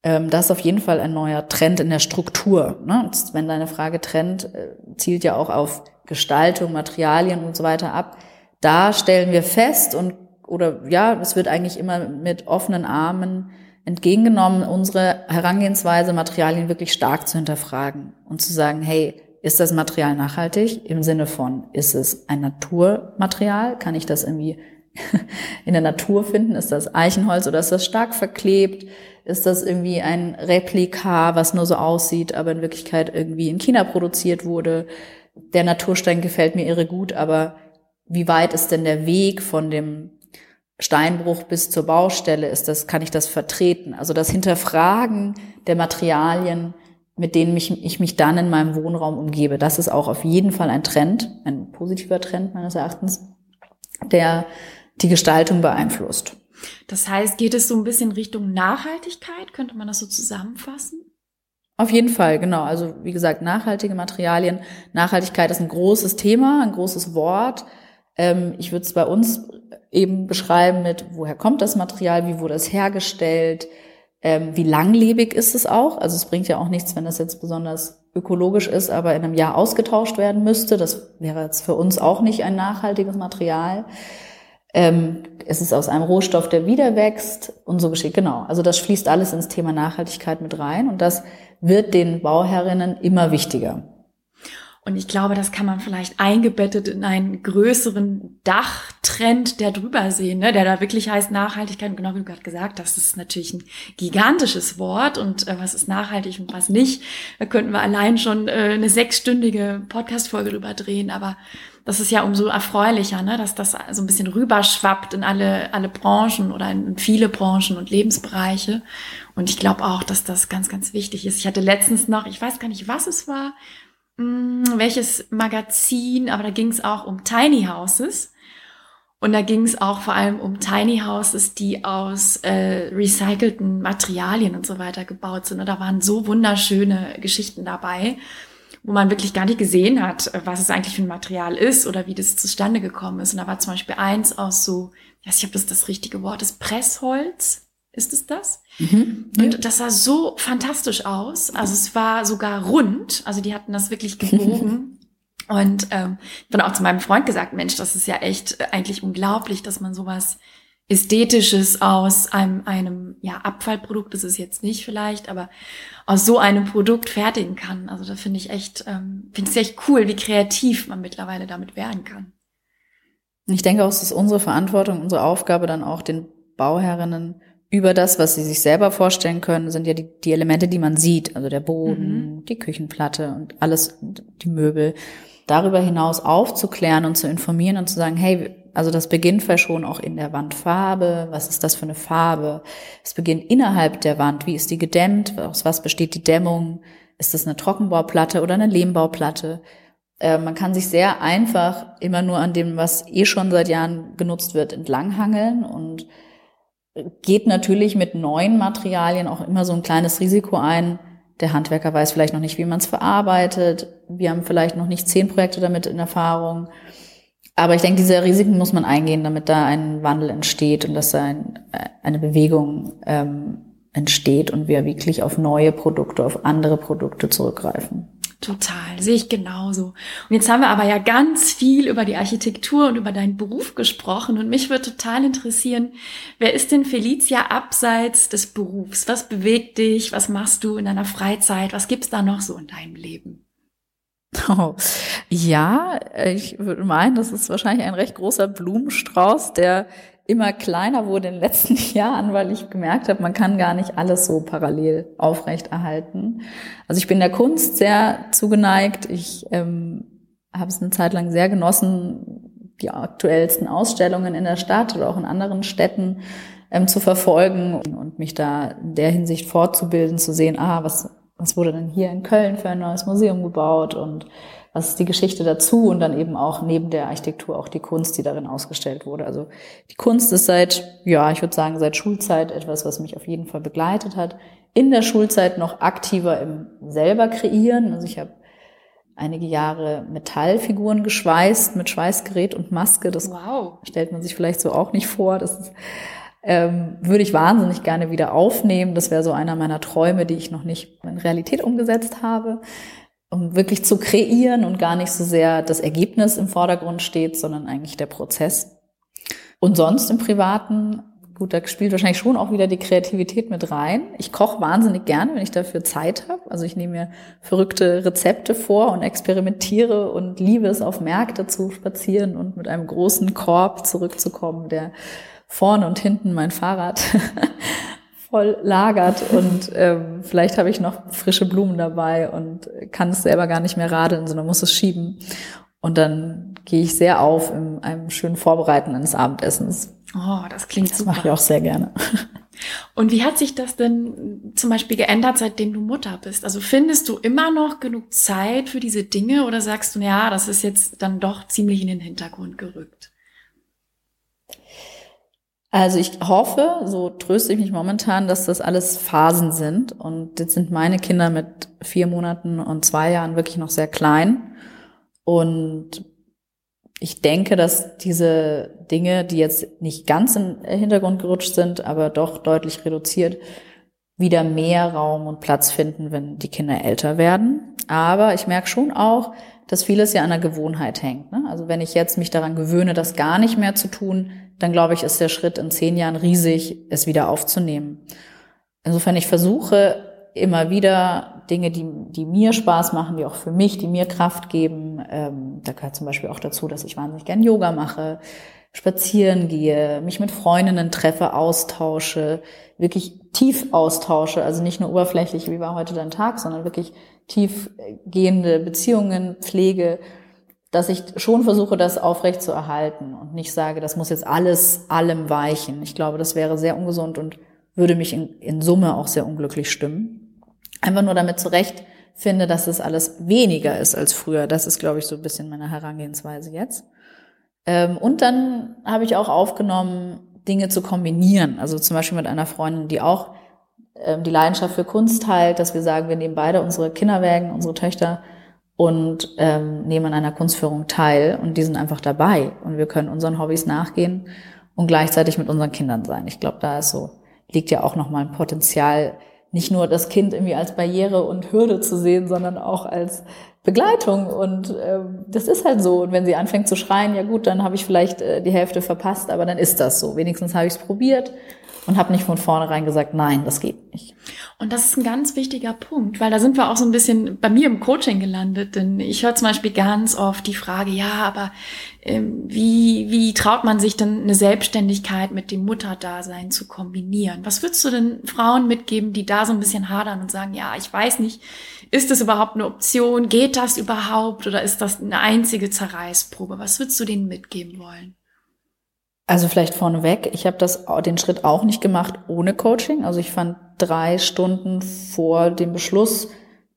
Ähm, das ist auf jeden Fall ein neuer Trend in der Struktur. Ne? Wenn deine Frage Trend äh, zielt ja auch auf Gestaltung, Materialien und so weiter ab. Da stellen wir fest und oder ja, es wird eigentlich immer mit offenen Armen entgegengenommen, unsere Herangehensweise, Materialien wirklich stark zu hinterfragen und zu sagen, hey, ist das Material nachhaltig im Sinne von, ist es ein Naturmaterial? Kann ich das irgendwie in der Natur finden? Ist das Eichenholz oder ist das stark verklebt? Ist das irgendwie ein Replika, was nur so aussieht, aber in Wirklichkeit irgendwie in China produziert wurde? Der Naturstein gefällt mir irre gut, aber wie weit ist denn der Weg von dem Steinbruch bis zur Baustelle ist das, kann ich das vertreten? Also das Hinterfragen der Materialien, mit denen mich, ich mich dann in meinem Wohnraum umgebe, das ist auch auf jeden Fall ein Trend, ein positiver Trend meines Erachtens, der die Gestaltung beeinflusst. Das heißt, geht es so ein bisschen Richtung Nachhaltigkeit? Könnte man das so zusammenfassen? Auf jeden Fall, genau. Also wie gesagt, nachhaltige Materialien. Nachhaltigkeit ist ein großes Thema, ein großes Wort. Ähm, ich würde es bei uns eben beschreiben mit, woher kommt das Material, wie wurde es hergestellt, ähm, wie langlebig ist es auch. Also es bringt ja auch nichts, wenn das jetzt besonders ökologisch ist, aber in einem Jahr ausgetauscht werden müsste. Das wäre jetzt für uns auch nicht ein nachhaltiges Material. Ähm, es ist aus einem Rohstoff, der wieder wächst und so geschieht. Genau. Also das fließt alles ins Thema Nachhaltigkeit mit rein und das wird den Bauherrinnen immer wichtiger. Und ich glaube, das kann man vielleicht eingebettet in einen größeren Dachtrend, der drüber sehen, ne? der da wirklich heißt Nachhaltigkeit. Genau wie du gerade gesagt hast, das ist natürlich ein gigantisches Wort. Und äh, was ist nachhaltig und was nicht? Da könnten wir allein schon äh, eine sechsstündige Podcast-Folge drüber drehen. Aber das ist ja umso erfreulicher, ne? dass das so ein bisschen rüberschwappt in alle, alle Branchen oder in viele Branchen und Lebensbereiche. Und ich glaube auch, dass das ganz, ganz wichtig ist. Ich hatte letztens noch, ich weiß gar nicht, was es war, mh, hm, welches Magazin, aber da ging es auch um Tiny Houses. Und da ging es auch vor allem um Tiny Houses, die aus äh, recycelten Materialien und so weiter gebaut sind. Und da waren so wunderschöne Geschichten dabei, wo man wirklich gar nicht gesehen hat, was es eigentlich für ein Material ist oder wie das zustande gekommen ist. Und da war zum Beispiel eins aus so, ich weiß nicht, ob das das richtige Wort ist, Pressholz. Ist es das? Mhm. Und das sah so fantastisch aus. Also es war sogar rund. Also die hatten das wirklich gebogen. Und ähm, ich bin auch zu meinem Freund gesagt, Mensch, das ist ja echt äh, eigentlich unglaublich, dass man sowas Ästhetisches aus einem, einem ja, Abfallprodukt, das ist jetzt nicht vielleicht, aber aus so einem Produkt fertigen kann. Also da finde ich echt, ähm, finde ich echt cool, wie kreativ man mittlerweile damit werden kann. Ich denke auch, es ist unsere Verantwortung, unsere Aufgabe, dann auch den Bauherrinnen über das, was sie sich selber vorstellen können, sind ja die, die Elemente, die man sieht, also der Boden, mhm. die Küchenplatte und alles, die Möbel, darüber hinaus aufzuklären und zu informieren und zu sagen, hey, also das beginnt vielleicht schon auch in der Wandfarbe, was ist das für eine Farbe? Es beginnt innerhalb der Wand, wie ist die gedämmt, aus was besteht die Dämmung? Ist das eine Trockenbauplatte oder eine Lehmbauplatte? Äh, man kann sich sehr einfach immer nur an dem, was eh schon seit Jahren genutzt wird, entlanghangeln und geht natürlich mit neuen Materialien auch immer so ein kleines Risiko ein. Der Handwerker weiß vielleicht noch nicht, wie man es verarbeitet. Wir haben vielleicht noch nicht zehn Projekte damit in Erfahrung. Aber ich denke, diese Risiken muss man eingehen, damit da ein Wandel entsteht und dass da ein, eine Bewegung ähm, entsteht und wir wirklich auf neue Produkte, auf andere Produkte zurückgreifen. Total, sehe ich genauso. Und jetzt haben wir aber ja ganz viel über die Architektur und über deinen Beruf gesprochen und mich würde total interessieren, wer ist denn Felicia abseits des Berufs? Was bewegt dich? Was machst du in deiner Freizeit? Was gibt's da noch so in deinem Leben? Oh, ja, ich würde meinen, das ist wahrscheinlich ein recht großer Blumenstrauß, der immer kleiner wurde in den letzten Jahren, weil ich gemerkt habe, man kann gar nicht alles so parallel aufrechterhalten. Also ich bin der Kunst sehr zugeneigt. Ich ähm, habe es eine Zeit lang sehr genossen, die aktuellsten Ausstellungen in der Stadt oder auch in anderen Städten ähm, zu verfolgen und mich da in der Hinsicht fortzubilden, zu sehen, ah, was, was wurde denn hier in Köln für ein neues Museum gebaut und was ist die Geschichte dazu und dann eben auch neben der Architektur auch die Kunst, die darin ausgestellt wurde. Also die Kunst ist seit, ja, ich würde sagen, seit Schulzeit etwas, was mich auf jeden Fall begleitet hat. In der Schulzeit noch aktiver im selber kreieren. Also ich habe einige Jahre Metallfiguren geschweißt mit Schweißgerät und Maske. Das wow. stellt man sich vielleicht so auch nicht vor. Das ist, ähm, würde ich wahnsinnig gerne wieder aufnehmen. Das wäre so einer meiner Träume, die ich noch nicht in Realität umgesetzt habe um wirklich zu kreieren und gar nicht so sehr das Ergebnis im Vordergrund steht, sondern eigentlich der Prozess. Und sonst im Privaten, gut, da spielt wahrscheinlich schon auch wieder die Kreativität mit rein. Ich koche wahnsinnig gerne, wenn ich dafür Zeit habe. Also ich nehme mir verrückte Rezepte vor und experimentiere und liebe es, auf Märkte zu spazieren und mit einem großen Korb zurückzukommen, der vorne und hinten mein Fahrrad voll lagert und ähm, vielleicht habe ich noch frische Blumen dabei und kann es selber gar nicht mehr radeln, sondern muss es schieben. Und dann gehe ich sehr auf in einem schönen Vorbereiten eines Abendessens. Oh, das klingt das super. mache ich auch sehr gerne. Und wie hat sich das denn zum Beispiel geändert, seitdem du Mutter bist? Also findest du immer noch genug Zeit für diese Dinge oder sagst du, ja, das ist jetzt dann doch ziemlich in den Hintergrund gerückt? Also ich hoffe, so tröste ich mich momentan, dass das alles Phasen sind. Und jetzt sind meine Kinder mit vier Monaten und zwei Jahren wirklich noch sehr klein. Und ich denke, dass diese Dinge, die jetzt nicht ganz in den Hintergrund gerutscht sind, aber doch deutlich reduziert, wieder mehr Raum und Platz finden, wenn die Kinder älter werden. Aber ich merke schon auch, dass vieles ja an der Gewohnheit hängt. Ne? Also wenn ich jetzt mich daran gewöhne, das gar nicht mehr zu tun, dann glaube ich, ist der Schritt in zehn Jahren riesig, es wieder aufzunehmen. Insofern ich versuche, immer wieder Dinge, die, die mir Spaß machen, die auch für mich, die mir Kraft geben. Ähm, da gehört zum Beispiel auch dazu, dass ich wahnsinnig gern Yoga mache, spazieren gehe, mich mit Freundinnen treffe, austausche, wirklich tief austausche, also nicht nur oberflächlich, wie war heute dein Tag, sondern wirklich tiefgehende Beziehungen pflege, dass ich schon versuche, das aufrecht zu erhalten und nicht sage, das muss jetzt alles allem weichen. Ich glaube, das wäre sehr ungesund und würde mich in, in Summe auch sehr unglücklich stimmen. Einfach nur damit zurecht finde, dass es alles weniger ist als früher. Das ist, glaube ich, so ein bisschen meine Herangehensweise jetzt. Ähm, und dann habe ich auch aufgenommen, Dinge zu kombinieren. Also zum Beispiel mit einer Freundin, die auch ähm, die Leidenschaft für Kunst teilt, dass wir sagen, wir nehmen beide unsere Kinderwägen, unsere Töchter und ähm, nehmen an einer Kunstführung teil und die sind einfach dabei und wir können unseren Hobbys nachgehen und gleichzeitig mit unseren Kindern sein. Ich glaube, da ist so liegt ja auch nochmal ein Potenzial, nicht nur das Kind irgendwie als Barriere und Hürde zu sehen, sondern auch als Begleitung. Und ähm, das ist halt so. Und wenn sie anfängt zu schreien, ja gut, dann habe ich vielleicht äh, die Hälfte verpasst, aber dann ist das so. Wenigstens habe ich es probiert und habe nicht von vornherein gesagt, nein, das geht nicht. Und das ist ein ganz wichtiger Punkt, weil da sind wir auch so ein bisschen bei mir im Coaching gelandet. Denn ich höre zum Beispiel ganz oft die Frage, ja, aber ähm, wie, wie traut man sich denn eine Selbstständigkeit mit dem Mutterdasein zu kombinieren? Was würdest du denn Frauen mitgeben, die da so ein bisschen hadern und sagen, ja, ich weiß nicht, ist das überhaupt eine Option? Geht das überhaupt? Oder ist das eine einzige Zerreißprobe? Was würdest du denen mitgeben wollen? Also vielleicht vorneweg, ich habe das den Schritt auch nicht gemacht ohne Coaching. Also ich fand drei Stunden vor dem Beschluss,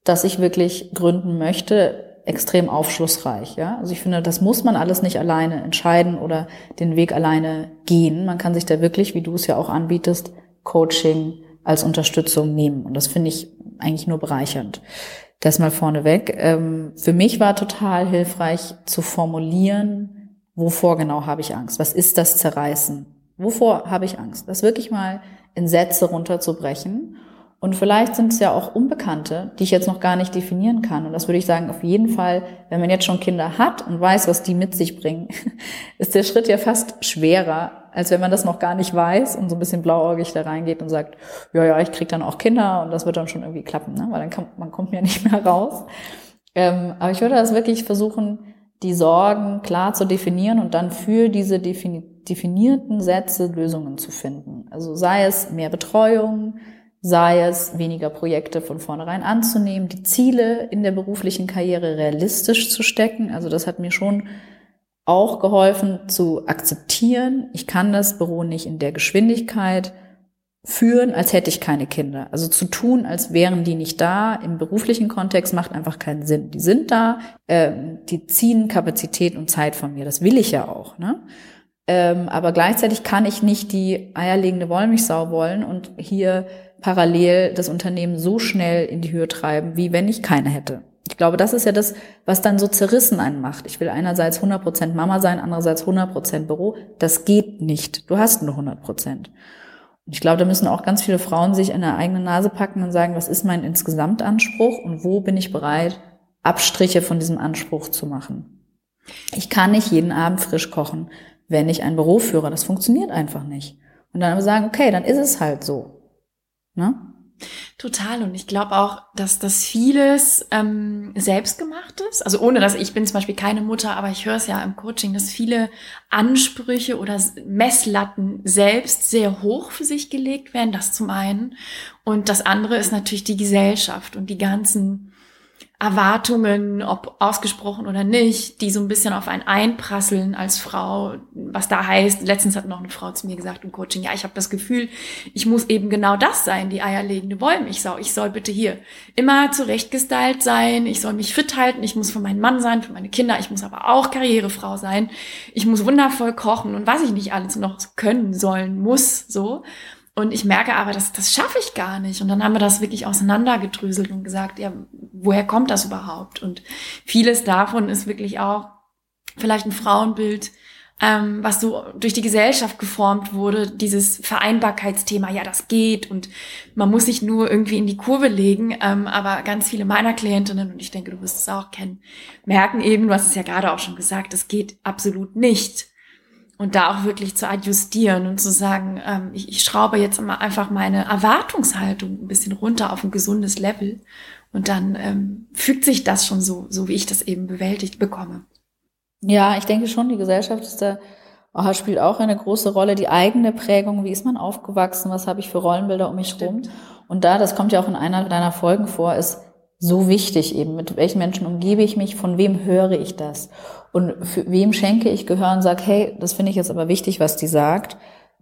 dass ich wirklich gründen möchte, extrem aufschlussreich. Ja, also ich finde, das muss man alles nicht alleine entscheiden oder den Weg alleine gehen. Man kann sich da wirklich, wie du es ja auch anbietest, Coaching als Unterstützung nehmen. Und das finde ich eigentlich nur bereichernd. Das mal vorneweg. Ähm, für mich war total hilfreich zu formulieren, wovor genau habe ich Angst? Was ist das Zerreißen? Wovor habe ich Angst? Das wirklich mal in Sätze runterzubrechen. Und vielleicht sind es ja auch Unbekannte, die ich jetzt noch gar nicht definieren kann. Und das würde ich sagen, auf jeden Fall, wenn man jetzt schon Kinder hat und weiß, was die mit sich bringen, ist der Schritt ja fast schwerer, als wenn man das noch gar nicht weiß und so ein bisschen blauäugig da reingeht und sagt, ja, ja, ich krieg dann auch Kinder und das wird dann schon irgendwie klappen, ne? weil dann kann, man kommt ja nicht mehr raus. Ähm, aber ich würde das wirklich versuchen, die Sorgen klar zu definieren und dann für diese definierten Sätze Lösungen zu finden. Also sei es mehr Betreuung, sei es weniger Projekte von vornherein anzunehmen, die Ziele in der beruflichen Karriere realistisch zu stecken. Also das hat mir schon auch geholfen zu akzeptieren, ich kann das Büro nicht in der Geschwindigkeit führen, als hätte ich keine Kinder. Also zu tun, als wären die nicht da, im beruflichen Kontext macht einfach keinen Sinn. Die sind da, ähm, die ziehen Kapazität und Zeit von mir. Das will ich ja auch. Ne? Ähm, aber gleichzeitig kann ich nicht die eierlegende Wollmilchsau wollen und hier parallel das Unternehmen so schnell in die Höhe treiben, wie wenn ich keine hätte. Ich glaube, das ist ja das, was dann so zerrissen einen macht. Ich will einerseits 100% Mama sein, andererseits 100% Büro. Das geht nicht. Du hast nur 100%. Ich glaube, da müssen auch ganz viele Frauen sich in der eigenen Nase packen und sagen, was ist mein Insgesamtanspruch und wo bin ich bereit, Abstriche von diesem Anspruch zu machen. Ich kann nicht jeden Abend frisch kochen, wenn ich ein Büro führe. Das funktioniert einfach nicht. Und dann aber sagen, okay, dann ist es halt so. Ne? Total. Und ich glaube auch, dass das vieles ähm, selbstgemacht ist. Also ohne dass ich bin zum Beispiel keine Mutter, aber ich höre es ja im Coaching, dass viele Ansprüche oder Messlatten selbst sehr hoch für sich gelegt werden. Das zum einen. Und das andere ist natürlich die Gesellschaft und die ganzen Erwartungen, ob ausgesprochen oder nicht, die so ein bisschen auf einen einprasseln als Frau, was da heißt, letztens hat noch eine Frau zu mir gesagt im Coaching, ja, ich habe das Gefühl, ich muss eben genau das sein, die eierlegende Wollmilchsau. Ich soll bitte hier immer zurechtgestylt sein, ich soll mich fit halten, ich muss für meinen Mann sein, für meine Kinder, ich muss aber auch Karrierefrau sein, ich muss wundervoll kochen und was ich nicht alles noch können sollen muss, so. Und ich merke aber, das, das schaffe ich gar nicht. Und dann haben wir das wirklich auseinandergedröselt und gesagt, ja, woher kommt das überhaupt? Und vieles davon ist wirklich auch vielleicht ein Frauenbild, ähm, was so durch die Gesellschaft geformt wurde, dieses Vereinbarkeitsthema, ja, das geht und man muss sich nur irgendwie in die Kurve legen. Ähm, aber ganz viele meiner Klientinnen, und ich denke, du wirst es auch kennen, merken eben, du hast es ja gerade auch schon gesagt, es geht absolut nicht. Und da auch wirklich zu adjustieren und zu sagen, ähm, ich, ich schraube jetzt mal einfach meine Erwartungshaltung ein bisschen runter auf ein gesundes Level und dann ähm, fügt sich das schon so, so wie ich das eben bewältigt bekomme. Ja, ich denke schon, die Gesellschaft ist da oh, spielt auch eine große Rolle. Die eigene Prägung, wie ist man aufgewachsen, was habe ich für Rollenbilder um mich herum. Und da, das kommt ja auch in einer deiner Folgen vor, ist so wichtig eben, mit welchen Menschen umgebe ich mich, von wem höre ich das und für wem schenke ich Gehör und sage, hey, das finde ich jetzt aber wichtig, was die sagt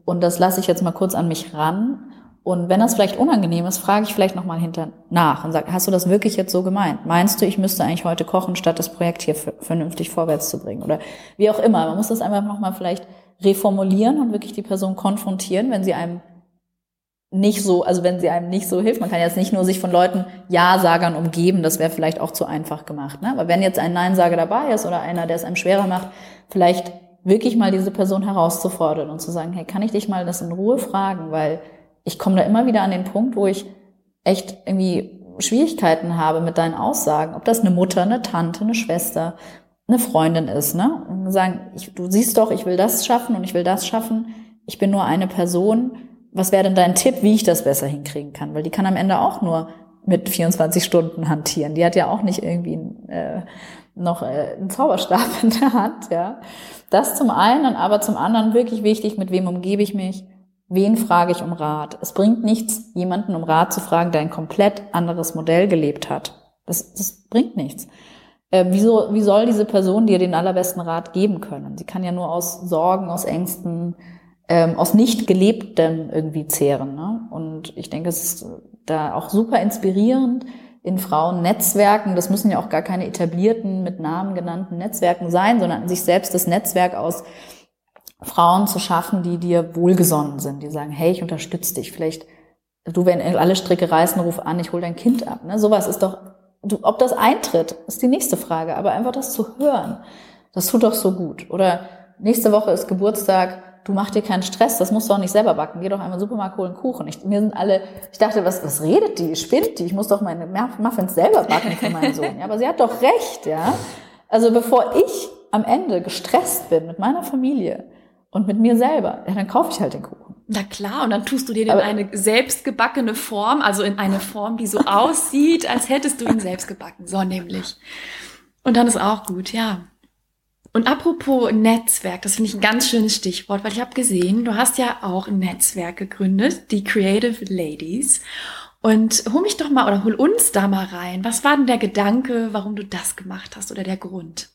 und das lasse ich jetzt mal kurz an mich ran und wenn das vielleicht unangenehm ist, frage ich vielleicht nochmal hinter nach und sage, hast du das wirklich jetzt so gemeint? Meinst du, ich müsste eigentlich heute kochen, statt das Projekt hier vernünftig vorwärts zu bringen? Oder wie auch immer. Man muss das einfach nochmal vielleicht reformulieren und wirklich die Person konfrontieren, wenn sie einem nicht so, also wenn sie einem nicht so hilft. Man kann jetzt nicht nur sich von Leuten Ja-Sagern umgeben, das wäre vielleicht auch zu einfach gemacht. Ne? Aber wenn jetzt ein Nein-Sager dabei ist oder einer, der es einem schwerer macht, vielleicht wirklich mal diese Person herauszufordern und zu sagen, hey, kann ich dich mal das in Ruhe fragen, weil ich komme da immer wieder an den Punkt, wo ich echt irgendwie Schwierigkeiten habe mit deinen Aussagen, ob das eine Mutter, eine Tante, eine Schwester, eine Freundin ist, ne? Und sagen, ich, du siehst doch, ich will das schaffen und ich will das schaffen. Ich bin nur eine Person. Was wäre denn dein Tipp, wie ich das besser hinkriegen kann? Weil die kann am Ende auch nur mit 24 Stunden hantieren. Die hat ja auch nicht irgendwie äh, noch äh, einen Zauberstab in der Hand, ja. Das zum einen, aber zum anderen wirklich wichtig, mit wem umgebe ich mich? Wen frage ich um Rat? Es bringt nichts, jemanden um Rat zu fragen, der ein komplett anderes Modell gelebt hat. Das, das bringt nichts. Äh, wieso, wie soll diese Person dir den allerbesten Rat geben können? Sie kann ja nur aus Sorgen, aus Ängsten, ähm, aus nicht gelebten irgendwie zehren. Ne? Und ich denke, es ist da auch super inspirierend in Frauennetzwerken. Das müssen ja auch gar keine etablierten, mit Namen genannten Netzwerken sein, sondern sich selbst das Netzwerk aus Frauen zu schaffen, die dir wohlgesonnen sind, die sagen, hey, ich unterstütze dich. Vielleicht, du, wenn alle Stricke reißen, ruf an, ich hole dein Kind ab. Ne? Sowas ist doch, du, ob das eintritt, ist die nächste Frage. Aber einfach das zu hören, das tut doch so gut. Oder nächste Woche ist Geburtstag, du mach dir keinen Stress, das musst du auch nicht selber backen. Geh doch einmal Supermarkt holen Kuchen. Ich, mir sind alle, ich dachte, was, was redet die? Spinnt die? Ich muss doch meine Muffins selber backen für meinen Sohn. Ja, aber sie hat doch recht, ja. Also bevor ich am Ende gestresst bin mit meiner Familie, und mit mir selber, ja, dann kaufe ich halt den Kuchen. Na klar, und dann tust du dir den in eine selbstgebackene Form, also in eine Form, die so aussieht, als hättest du ihn selbst gebacken, so nämlich. Und dann ist auch gut, ja. Und apropos Netzwerk, das finde ich ein ganz schönes Stichwort, weil ich habe gesehen, du hast ja auch ein Netzwerk gegründet, die Creative Ladies. Und hol mich doch mal oder hol uns da mal rein. Was war denn der Gedanke, warum du das gemacht hast oder der Grund?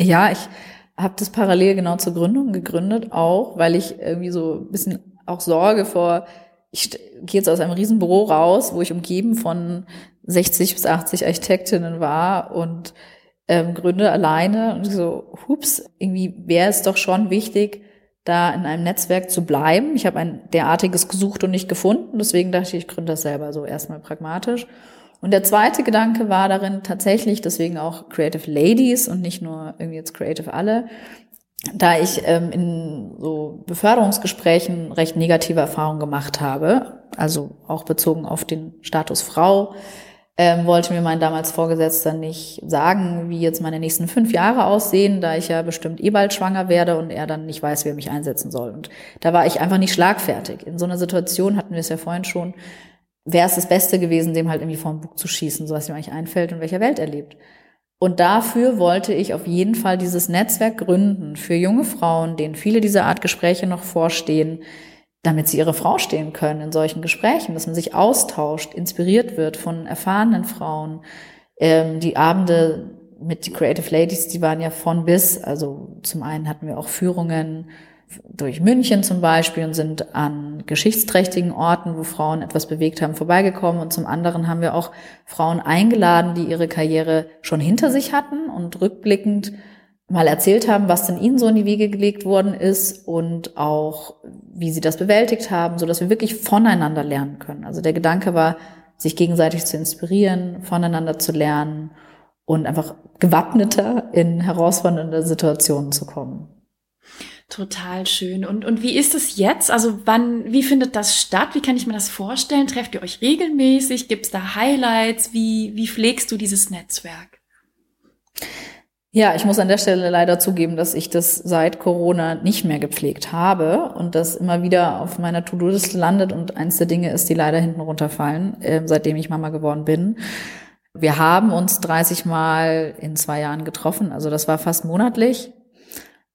Ja, ich habe das parallel genau zur Gründung gegründet, auch weil ich irgendwie so ein bisschen auch Sorge vor, ich gehe jetzt aus einem Riesenbüro raus, wo ich umgeben von 60 bis 80 Architektinnen war und ähm, gründe alleine und so, hups, irgendwie wäre es doch schon wichtig, da in einem Netzwerk zu bleiben. Ich habe ein derartiges gesucht und nicht gefunden, deswegen dachte ich, ich gründe das selber so erstmal pragmatisch. Und der zweite Gedanke war darin tatsächlich, deswegen auch Creative Ladies und nicht nur irgendwie jetzt Creative alle, da ich ähm, in so Beförderungsgesprächen recht negative Erfahrungen gemacht habe, also auch bezogen auf den Status Frau, ähm, wollte mir mein damals Vorgesetzter nicht sagen, wie jetzt meine nächsten fünf Jahre aussehen, da ich ja bestimmt eh bald schwanger werde und er dann nicht weiß, wie er mich einsetzen soll. Und da war ich einfach nicht schlagfertig. In so einer Situation hatten wir es ja vorhin schon, wäre es das Beste gewesen, dem halt irgendwie vor dem Bug zu schießen, so was ihm eigentlich einfällt und welcher Welt er lebt. Und dafür wollte ich auf jeden Fall dieses Netzwerk gründen für junge Frauen, denen viele dieser Art Gespräche noch vorstehen, damit sie ihre Frau stehen können in solchen Gesprächen, dass man sich austauscht, inspiriert wird von erfahrenen Frauen. Ähm, die Abende mit Creative Ladies, die waren ja von bis. Also zum einen hatten wir auch Führungen durch München zum Beispiel und sind an geschichtsträchtigen Orten, wo Frauen etwas bewegt haben, vorbeigekommen. Und zum anderen haben wir auch Frauen eingeladen, die ihre Karriere schon hinter sich hatten und rückblickend mal erzählt haben, was denn ihnen so in die Wege gelegt worden ist und auch, wie sie das bewältigt haben, so dass wir wirklich voneinander lernen können. Also der Gedanke war, sich gegenseitig zu inspirieren, voneinander zu lernen und einfach gewappneter in herausfordernde Situationen zu kommen. Total schön. Und, und wie ist es jetzt? Also wann, wie findet das statt? Wie kann ich mir das vorstellen? Trefft ihr euch regelmäßig? Gibt es da Highlights? Wie, wie pflegst du dieses Netzwerk? Ja, ich muss an der Stelle leider zugeben, dass ich das seit Corona nicht mehr gepflegt habe und das immer wieder auf meiner To-Do-Liste landet und eins der Dinge ist, die leider hinten runterfallen, äh, seitdem ich Mama geworden bin. Wir haben uns 30 Mal in zwei Jahren getroffen, also das war fast monatlich.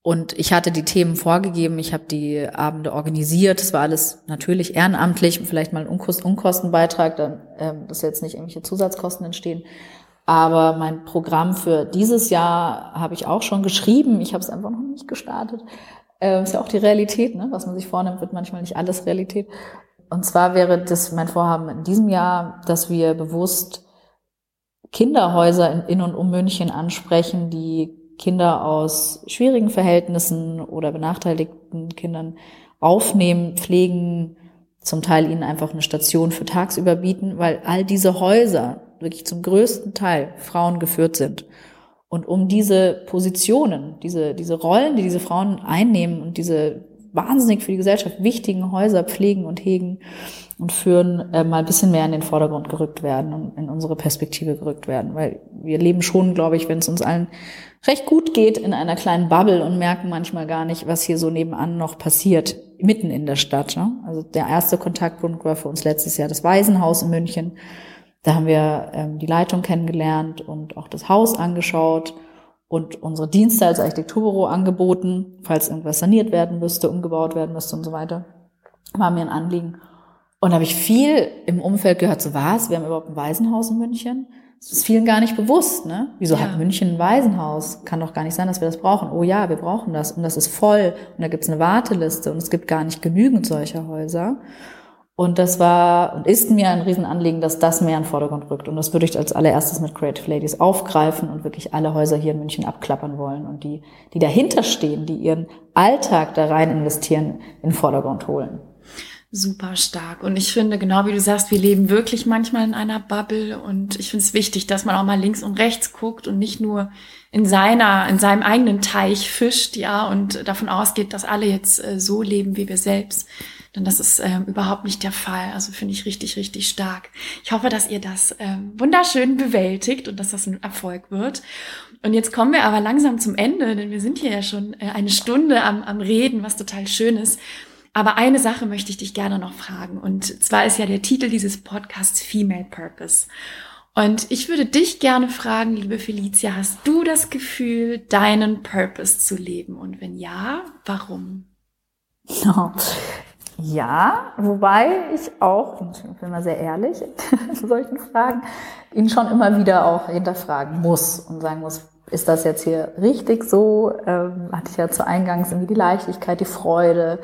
Und ich hatte die Themen vorgegeben, ich habe die Abende organisiert. Es war alles natürlich ehrenamtlich, vielleicht mal ein Unkost Unkostenbeitrag, ähm, dass jetzt nicht irgendwelche Zusatzkosten entstehen. Aber mein Programm für dieses Jahr habe ich auch schon geschrieben. Ich habe es einfach noch nicht gestartet. Ähm, ist ja auch die Realität, ne? was man sich vornimmt, wird manchmal nicht alles Realität. Und zwar wäre das mein Vorhaben in diesem Jahr, dass wir bewusst Kinderhäuser in, in und um München ansprechen, die Kinder aus schwierigen Verhältnissen oder benachteiligten Kindern aufnehmen, pflegen, zum Teil ihnen einfach eine Station für tagsüber bieten, weil all diese Häuser wirklich zum größten Teil Frauen geführt sind. Und um diese Positionen, diese, diese Rollen, die diese Frauen einnehmen und diese wahnsinnig für die Gesellschaft wichtigen Häuser pflegen und hegen und führen, äh, mal ein bisschen mehr in den Vordergrund gerückt werden und in unsere Perspektive gerückt werden. Weil wir leben schon, glaube ich, wenn es uns allen recht gut geht, in einer kleinen Bubble und merken manchmal gar nicht, was hier so nebenan noch passiert, mitten in der Stadt. Ne? Also der erste Kontaktpunkt war für uns letztes Jahr das Waisenhaus in München. Da haben wir ähm, die Leitung kennengelernt und auch das Haus angeschaut und unsere Dienste als Architekturbüro angeboten, falls irgendwas saniert werden müsste, umgebaut werden müsste und so weiter. War mir ein Anliegen. Und da habe ich viel im Umfeld gehört, so was, wir haben überhaupt ein Waisenhaus in München. Das ist vielen gar nicht bewusst, ne? Wieso ja. hat München ein Waisenhaus? Kann doch gar nicht sein, dass wir das brauchen. Oh ja, wir brauchen das und das ist voll und da gibt's eine Warteliste und es gibt gar nicht genügend solcher Häuser. Und das war und ist mir ein Riesenanliegen, dass das mehr in den Vordergrund rückt. Und das würde ich als allererstes mit Creative Ladies aufgreifen und wirklich alle Häuser hier in München abklappern wollen und die, die dahinter stehen, die ihren Alltag da rein investieren, in den Vordergrund holen super stark. Und ich finde, genau wie du sagst, wir leben wirklich manchmal in einer Bubble und ich finde es wichtig, dass man auch mal links und rechts guckt und nicht nur in seiner, in seinem eigenen Teich fischt, ja, und davon ausgeht, dass alle jetzt äh, so leben wie wir selbst. Denn das ist ähm, überhaupt nicht der Fall. Also finde ich richtig, richtig stark. Ich hoffe, dass ihr das ähm, wunderschön bewältigt und dass das ein Erfolg wird. Und jetzt kommen wir aber langsam zum Ende, denn wir sind hier ja schon äh, eine Stunde am, am Reden, was total schön ist. Aber eine Sache möchte ich dich gerne noch fragen. Und zwar ist ja der Titel dieses Podcasts Female Purpose. Und ich würde dich gerne fragen, liebe Felicia, hast du das Gefühl, deinen Purpose zu leben? Und wenn ja, warum? Ja, wobei ich auch, ich bin mal sehr ehrlich zu solchen Fragen, ihn schon immer wieder auch hinterfragen muss und sagen muss, ist das jetzt hier richtig so? Ähm, hatte ich ja zu Eingangs irgendwie die Leichtigkeit, die Freude,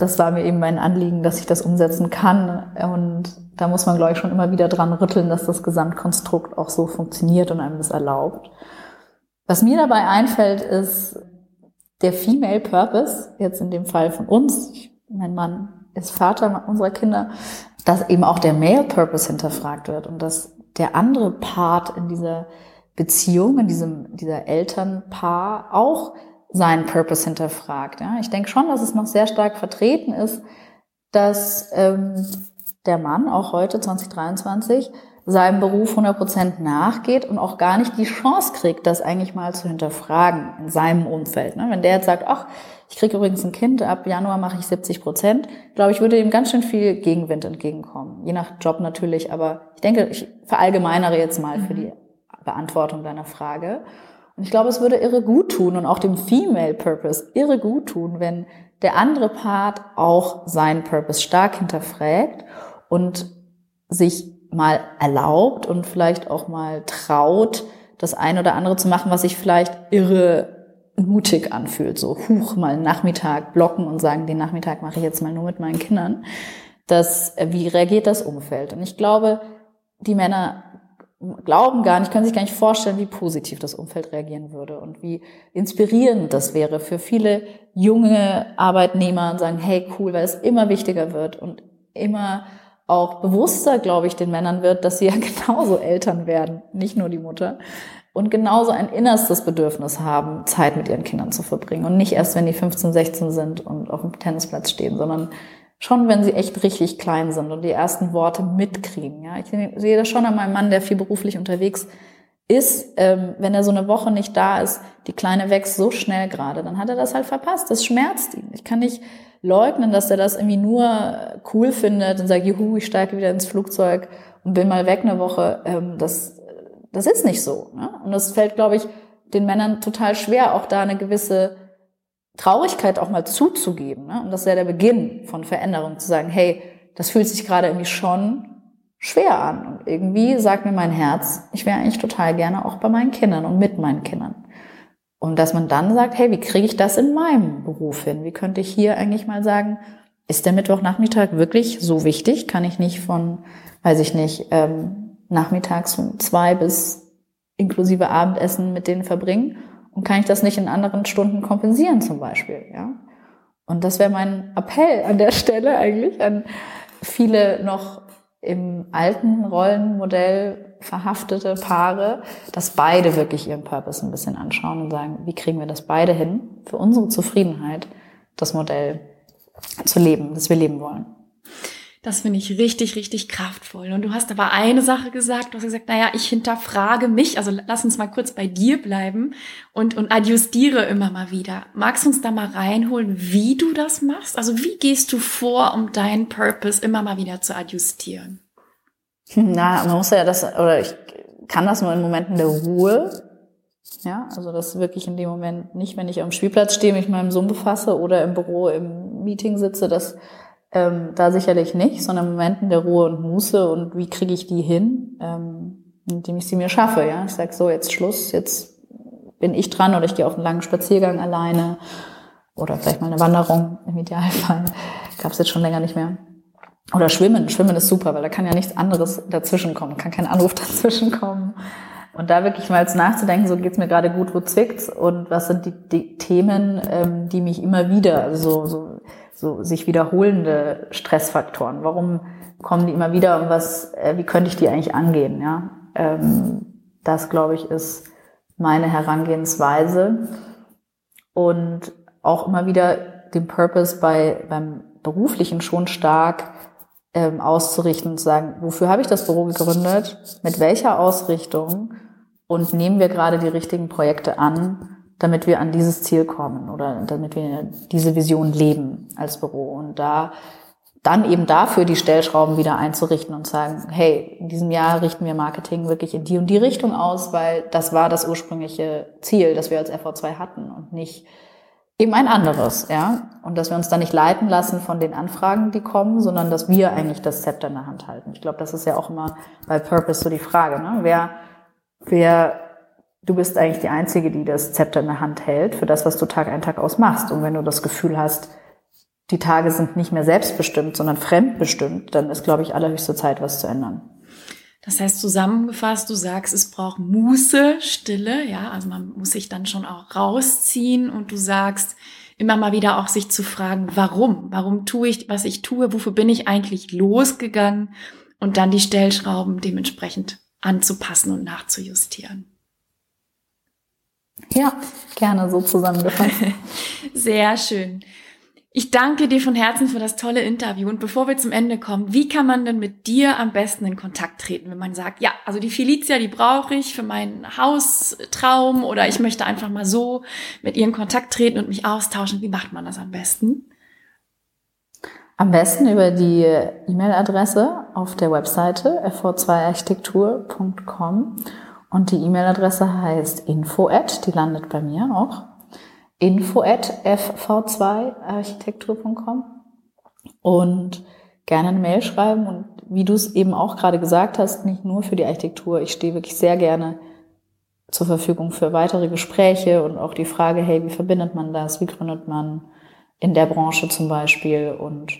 das war mir eben mein Anliegen, dass ich das umsetzen kann. Und da muss man, glaube ich, schon immer wieder dran rütteln, dass das Gesamtkonstrukt auch so funktioniert und einem das erlaubt. Was mir dabei einfällt, ist der Female Purpose, jetzt in dem Fall von uns. Mein Mann ist Vater unserer Kinder, dass eben auch der Male Purpose hinterfragt wird und dass der andere Part in dieser Beziehung, in diesem, dieser Elternpaar auch seinen Purpose hinterfragt. Ja? Ich denke schon, dass es noch sehr stark vertreten ist, dass ähm, der Mann auch heute 2023 seinem Beruf 100% nachgeht und auch gar nicht die Chance kriegt, das eigentlich mal zu hinterfragen in seinem Umfeld. Ne? Wenn der jetzt sagt, ach, ich kriege übrigens ein Kind, ab Januar mache ich 70 Prozent, glaube ich, würde ihm ganz schön viel Gegenwind entgegenkommen. Je nach Job natürlich, aber ich denke, ich verallgemeinere jetzt mal für mhm. die Beantwortung deiner Frage. Und ich glaube, es würde irre gut tun und auch dem Female Purpose irre gut tun, wenn der andere Part auch seinen Purpose stark hinterfragt und sich mal erlaubt und vielleicht auch mal traut, das eine oder andere zu machen, was sich vielleicht irre mutig anfühlt. So, huch, mal einen Nachmittag blocken und sagen, den Nachmittag mache ich jetzt mal nur mit meinen Kindern. Das, wie reagiert das Umfeld? Und ich glaube, die Männer glauben gar nicht, können sich gar nicht vorstellen, wie positiv das Umfeld reagieren würde und wie inspirierend das wäre für viele junge Arbeitnehmer und sagen, hey, cool, weil es immer wichtiger wird und immer auch bewusster, glaube ich, den Männern wird, dass sie ja genauso Eltern werden, nicht nur die Mutter, und genauso ein innerstes Bedürfnis haben, Zeit mit ihren Kindern zu verbringen und nicht erst, wenn die 15, 16 sind und auf dem Tennisplatz stehen, sondern schon, wenn sie echt richtig klein sind und die ersten Worte mitkriegen. Ja, ich sehe das schon an meinem Mann, der viel beruflich unterwegs ist, ähm, wenn er so eine Woche nicht da ist, die Kleine wächst so schnell gerade, dann hat er das halt verpasst. Das schmerzt ihn. Ich kann nicht leugnen, dass er das irgendwie nur cool findet und sagt, juhu, ich steige wieder ins Flugzeug und bin mal weg eine Woche. Ähm, das, das ist nicht so. Ne? Und das fällt, glaube ich, den Männern total schwer, auch da eine gewisse Traurigkeit auch mal zuzugeben. Ne? Und das ist ja der Beginn von Veränderung, zu sagen, hey, das fühlt sich gerade irgendwie schon schwer an. Und irgendwie sagt mir mein Herz, ich wäre eigentlich total gerne auch bei meinen Kindern und mit meinen Kindern. Und dass man dann sagt, hey, wie kriege ich das in meinem Beruf hin? Wie könnte ich hier eigentlich mal sagen, ist der Mittwochnachmittag wirklich so wichtig? Kann ich nicht von, weiß ich nicht, ähm, nachmittags von zwei bis inklusive Abendessen mit denen verbringen? Und kann ich das nicht in anderen Stunden kompensieren zum Beispiel? Ja. Und das wäre mein Appell an der Stelle eigentlich an viele noch im alten Rollenmodell verhaftete Paare, dass beide wirklich ihren Purpose ein bisschen anschauen und sagen, wie kriegen wir das beide hin, für unsere Zufriedenheit das Modell zu leben, das wir leben wollen. Das finde ich richtig, richtig kraftvoll. Und du hast aber eine Sache gesagt, du hast gesagt, naja, ich hinterfrage mich, also lass uns mal kurz bei dir bleiben und, und adjustiere immer mal wieder. Magst du uns da mal reinholen, wie du das machst? Also wie gehst du vor, um deinen Purpose immer mal wieder zu adjustieren? Na, man muss ja das, oder ich kann das nur in Momenten der Ruhe. Ja, also das wirklich in dem Moment nicht, wenn ich am Spielplatz stehe, mich mit meinem Sohn befasse oder im Büro im Meeting sitze, das ähm, da sicherlich nicht, sondern Momenten der Ruhe und Muße und wie kriege ich die hin, ähm, indem ich sie mir schaffe. Ja, ich sage so, jetzt Schluss, jetzt bin ich dran oder ich gehe auf einen langen Spaziergang alleine oder vielleicht mal eine Wanderung im Idealfall. Gab es jetzt schon länger nicht mehr. Oder Schwimmen. Schwimmen ist super, weil da kann ja nichts anderes dazwischen kommen, kann kein Anruf dazwischen kommen. Und da wirklich mal nachzudenken, so geht's mir gerade gut, wo zwickt's und was sind die, die Themen, ähm, die mich immer wieder, also so, so so sich wiederholende Stressfaktoren. Warum kommen die immer wieder und was, äh, wie könnte ich die eigentlich angehen? Ja, ähm, das glaube ich ist meine Herangehensweise und auch immer wieder den Purpose bei beim beruflichen schon stark ähm, auszurichten und zu sagen, wofür habe ich das Büro gegründet, mit welcher Ausrichtung und nehmen wir gerade die richtigen Projekte an, damit wir an dieses Ziel kommen oder damit wir diese Vision leben als Büro. Und da dann eben dafür die Stellschrauben wieder einzurichten und sagen, hey, in diesem Jahr richten wir Marketing wirklich in die und die Richtung aus, weil das war das ursprüngliche Ziel, das wir als FV2 hatten und nicht eben ein anderes, ja. Und dass wir uns da nicht leiten lassen von den Anfragen, die kommen, sondern dass wir eigentlich das Zepter in der Hand halten. Ich glaube, das ist ja auch immer bei Purpose so die Frage, ne? Wer, wer du bist eigentlich die Einzige, die das Zepter in der Hand hält für das, was du Tag ein, Tag aus machst. Und wenn du das Gefühl hast, die Tage sind nicht mehr selbstbestimmt, sondern fremdbestimmt, dann ist, glaube ich, allerhöchste Zeit, was zu ändern. Das heißt zusammengefasst, du sagst, es braucht Muße, Stille, ja, also man muss sich dann schon auch rausziehen und du sagst immer mal wieder auch sich zu fragen, warum? Warum tue ich, was ich tue? Wofür bin ich eigentlich losgegangen? Und dann die Stellschrauben dementsprechend anzupassen und nachzujustieren. Ja, gerne so zusammengefasst. Sehr schön. Ich danke dir von Herzen für das tolle Interview. Und bevor wir zum Ende kommen, wie kann man denn mit dir am besten in Kontakt treten, wenn man sagt, ja, also die Felicia, die brauche ich für meinen Haustraum oder ich möchte einfach mal so mit ihr in Kontakt treten und mich austauschen. Wie macht man das am besten? Am besten über die E-Mail-Adresse auf der Webseite fv2architektur.com und die E-Mail-Adresse heißt info at, die landet bei mir auch, info at fv2architektur.com und gerne eine Mail schreiben. Und wie du es eben auch gerade gesagt hast, nicht nur für die Architektur, ich stehe wirklich sehr gerne zur Verfügung für weitere Gespräche und auch die Frage, hey, wie verbindet man das, wie gründet man in der Branche zum Beispiel? Und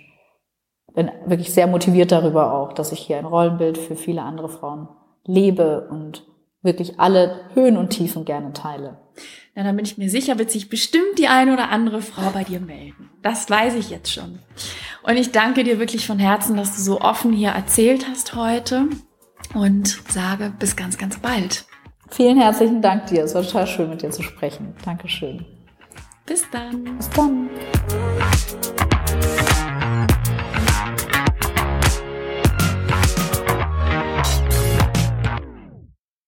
bin wirklich sehr motiviert darüber auch, dass ich hier ein Rollenbild für viele andere Frauen lebe und wirklich alle Höhen und Tiefen gerne teile. Na, dann bin ich mir sicher, wird sich bestimmt die eine oder andere Frau bei dir melden. Das weiß ich jetzt schon. Und ich danke dir wirklich von Herzen, dass du so offen hier erzählt hast heute und sage bis ganz, ganz bald. Vielen herzlichen Dank dir. Es war total schön, mit dir zu sprechen. Dankeschön. Bis dann. Bis dann.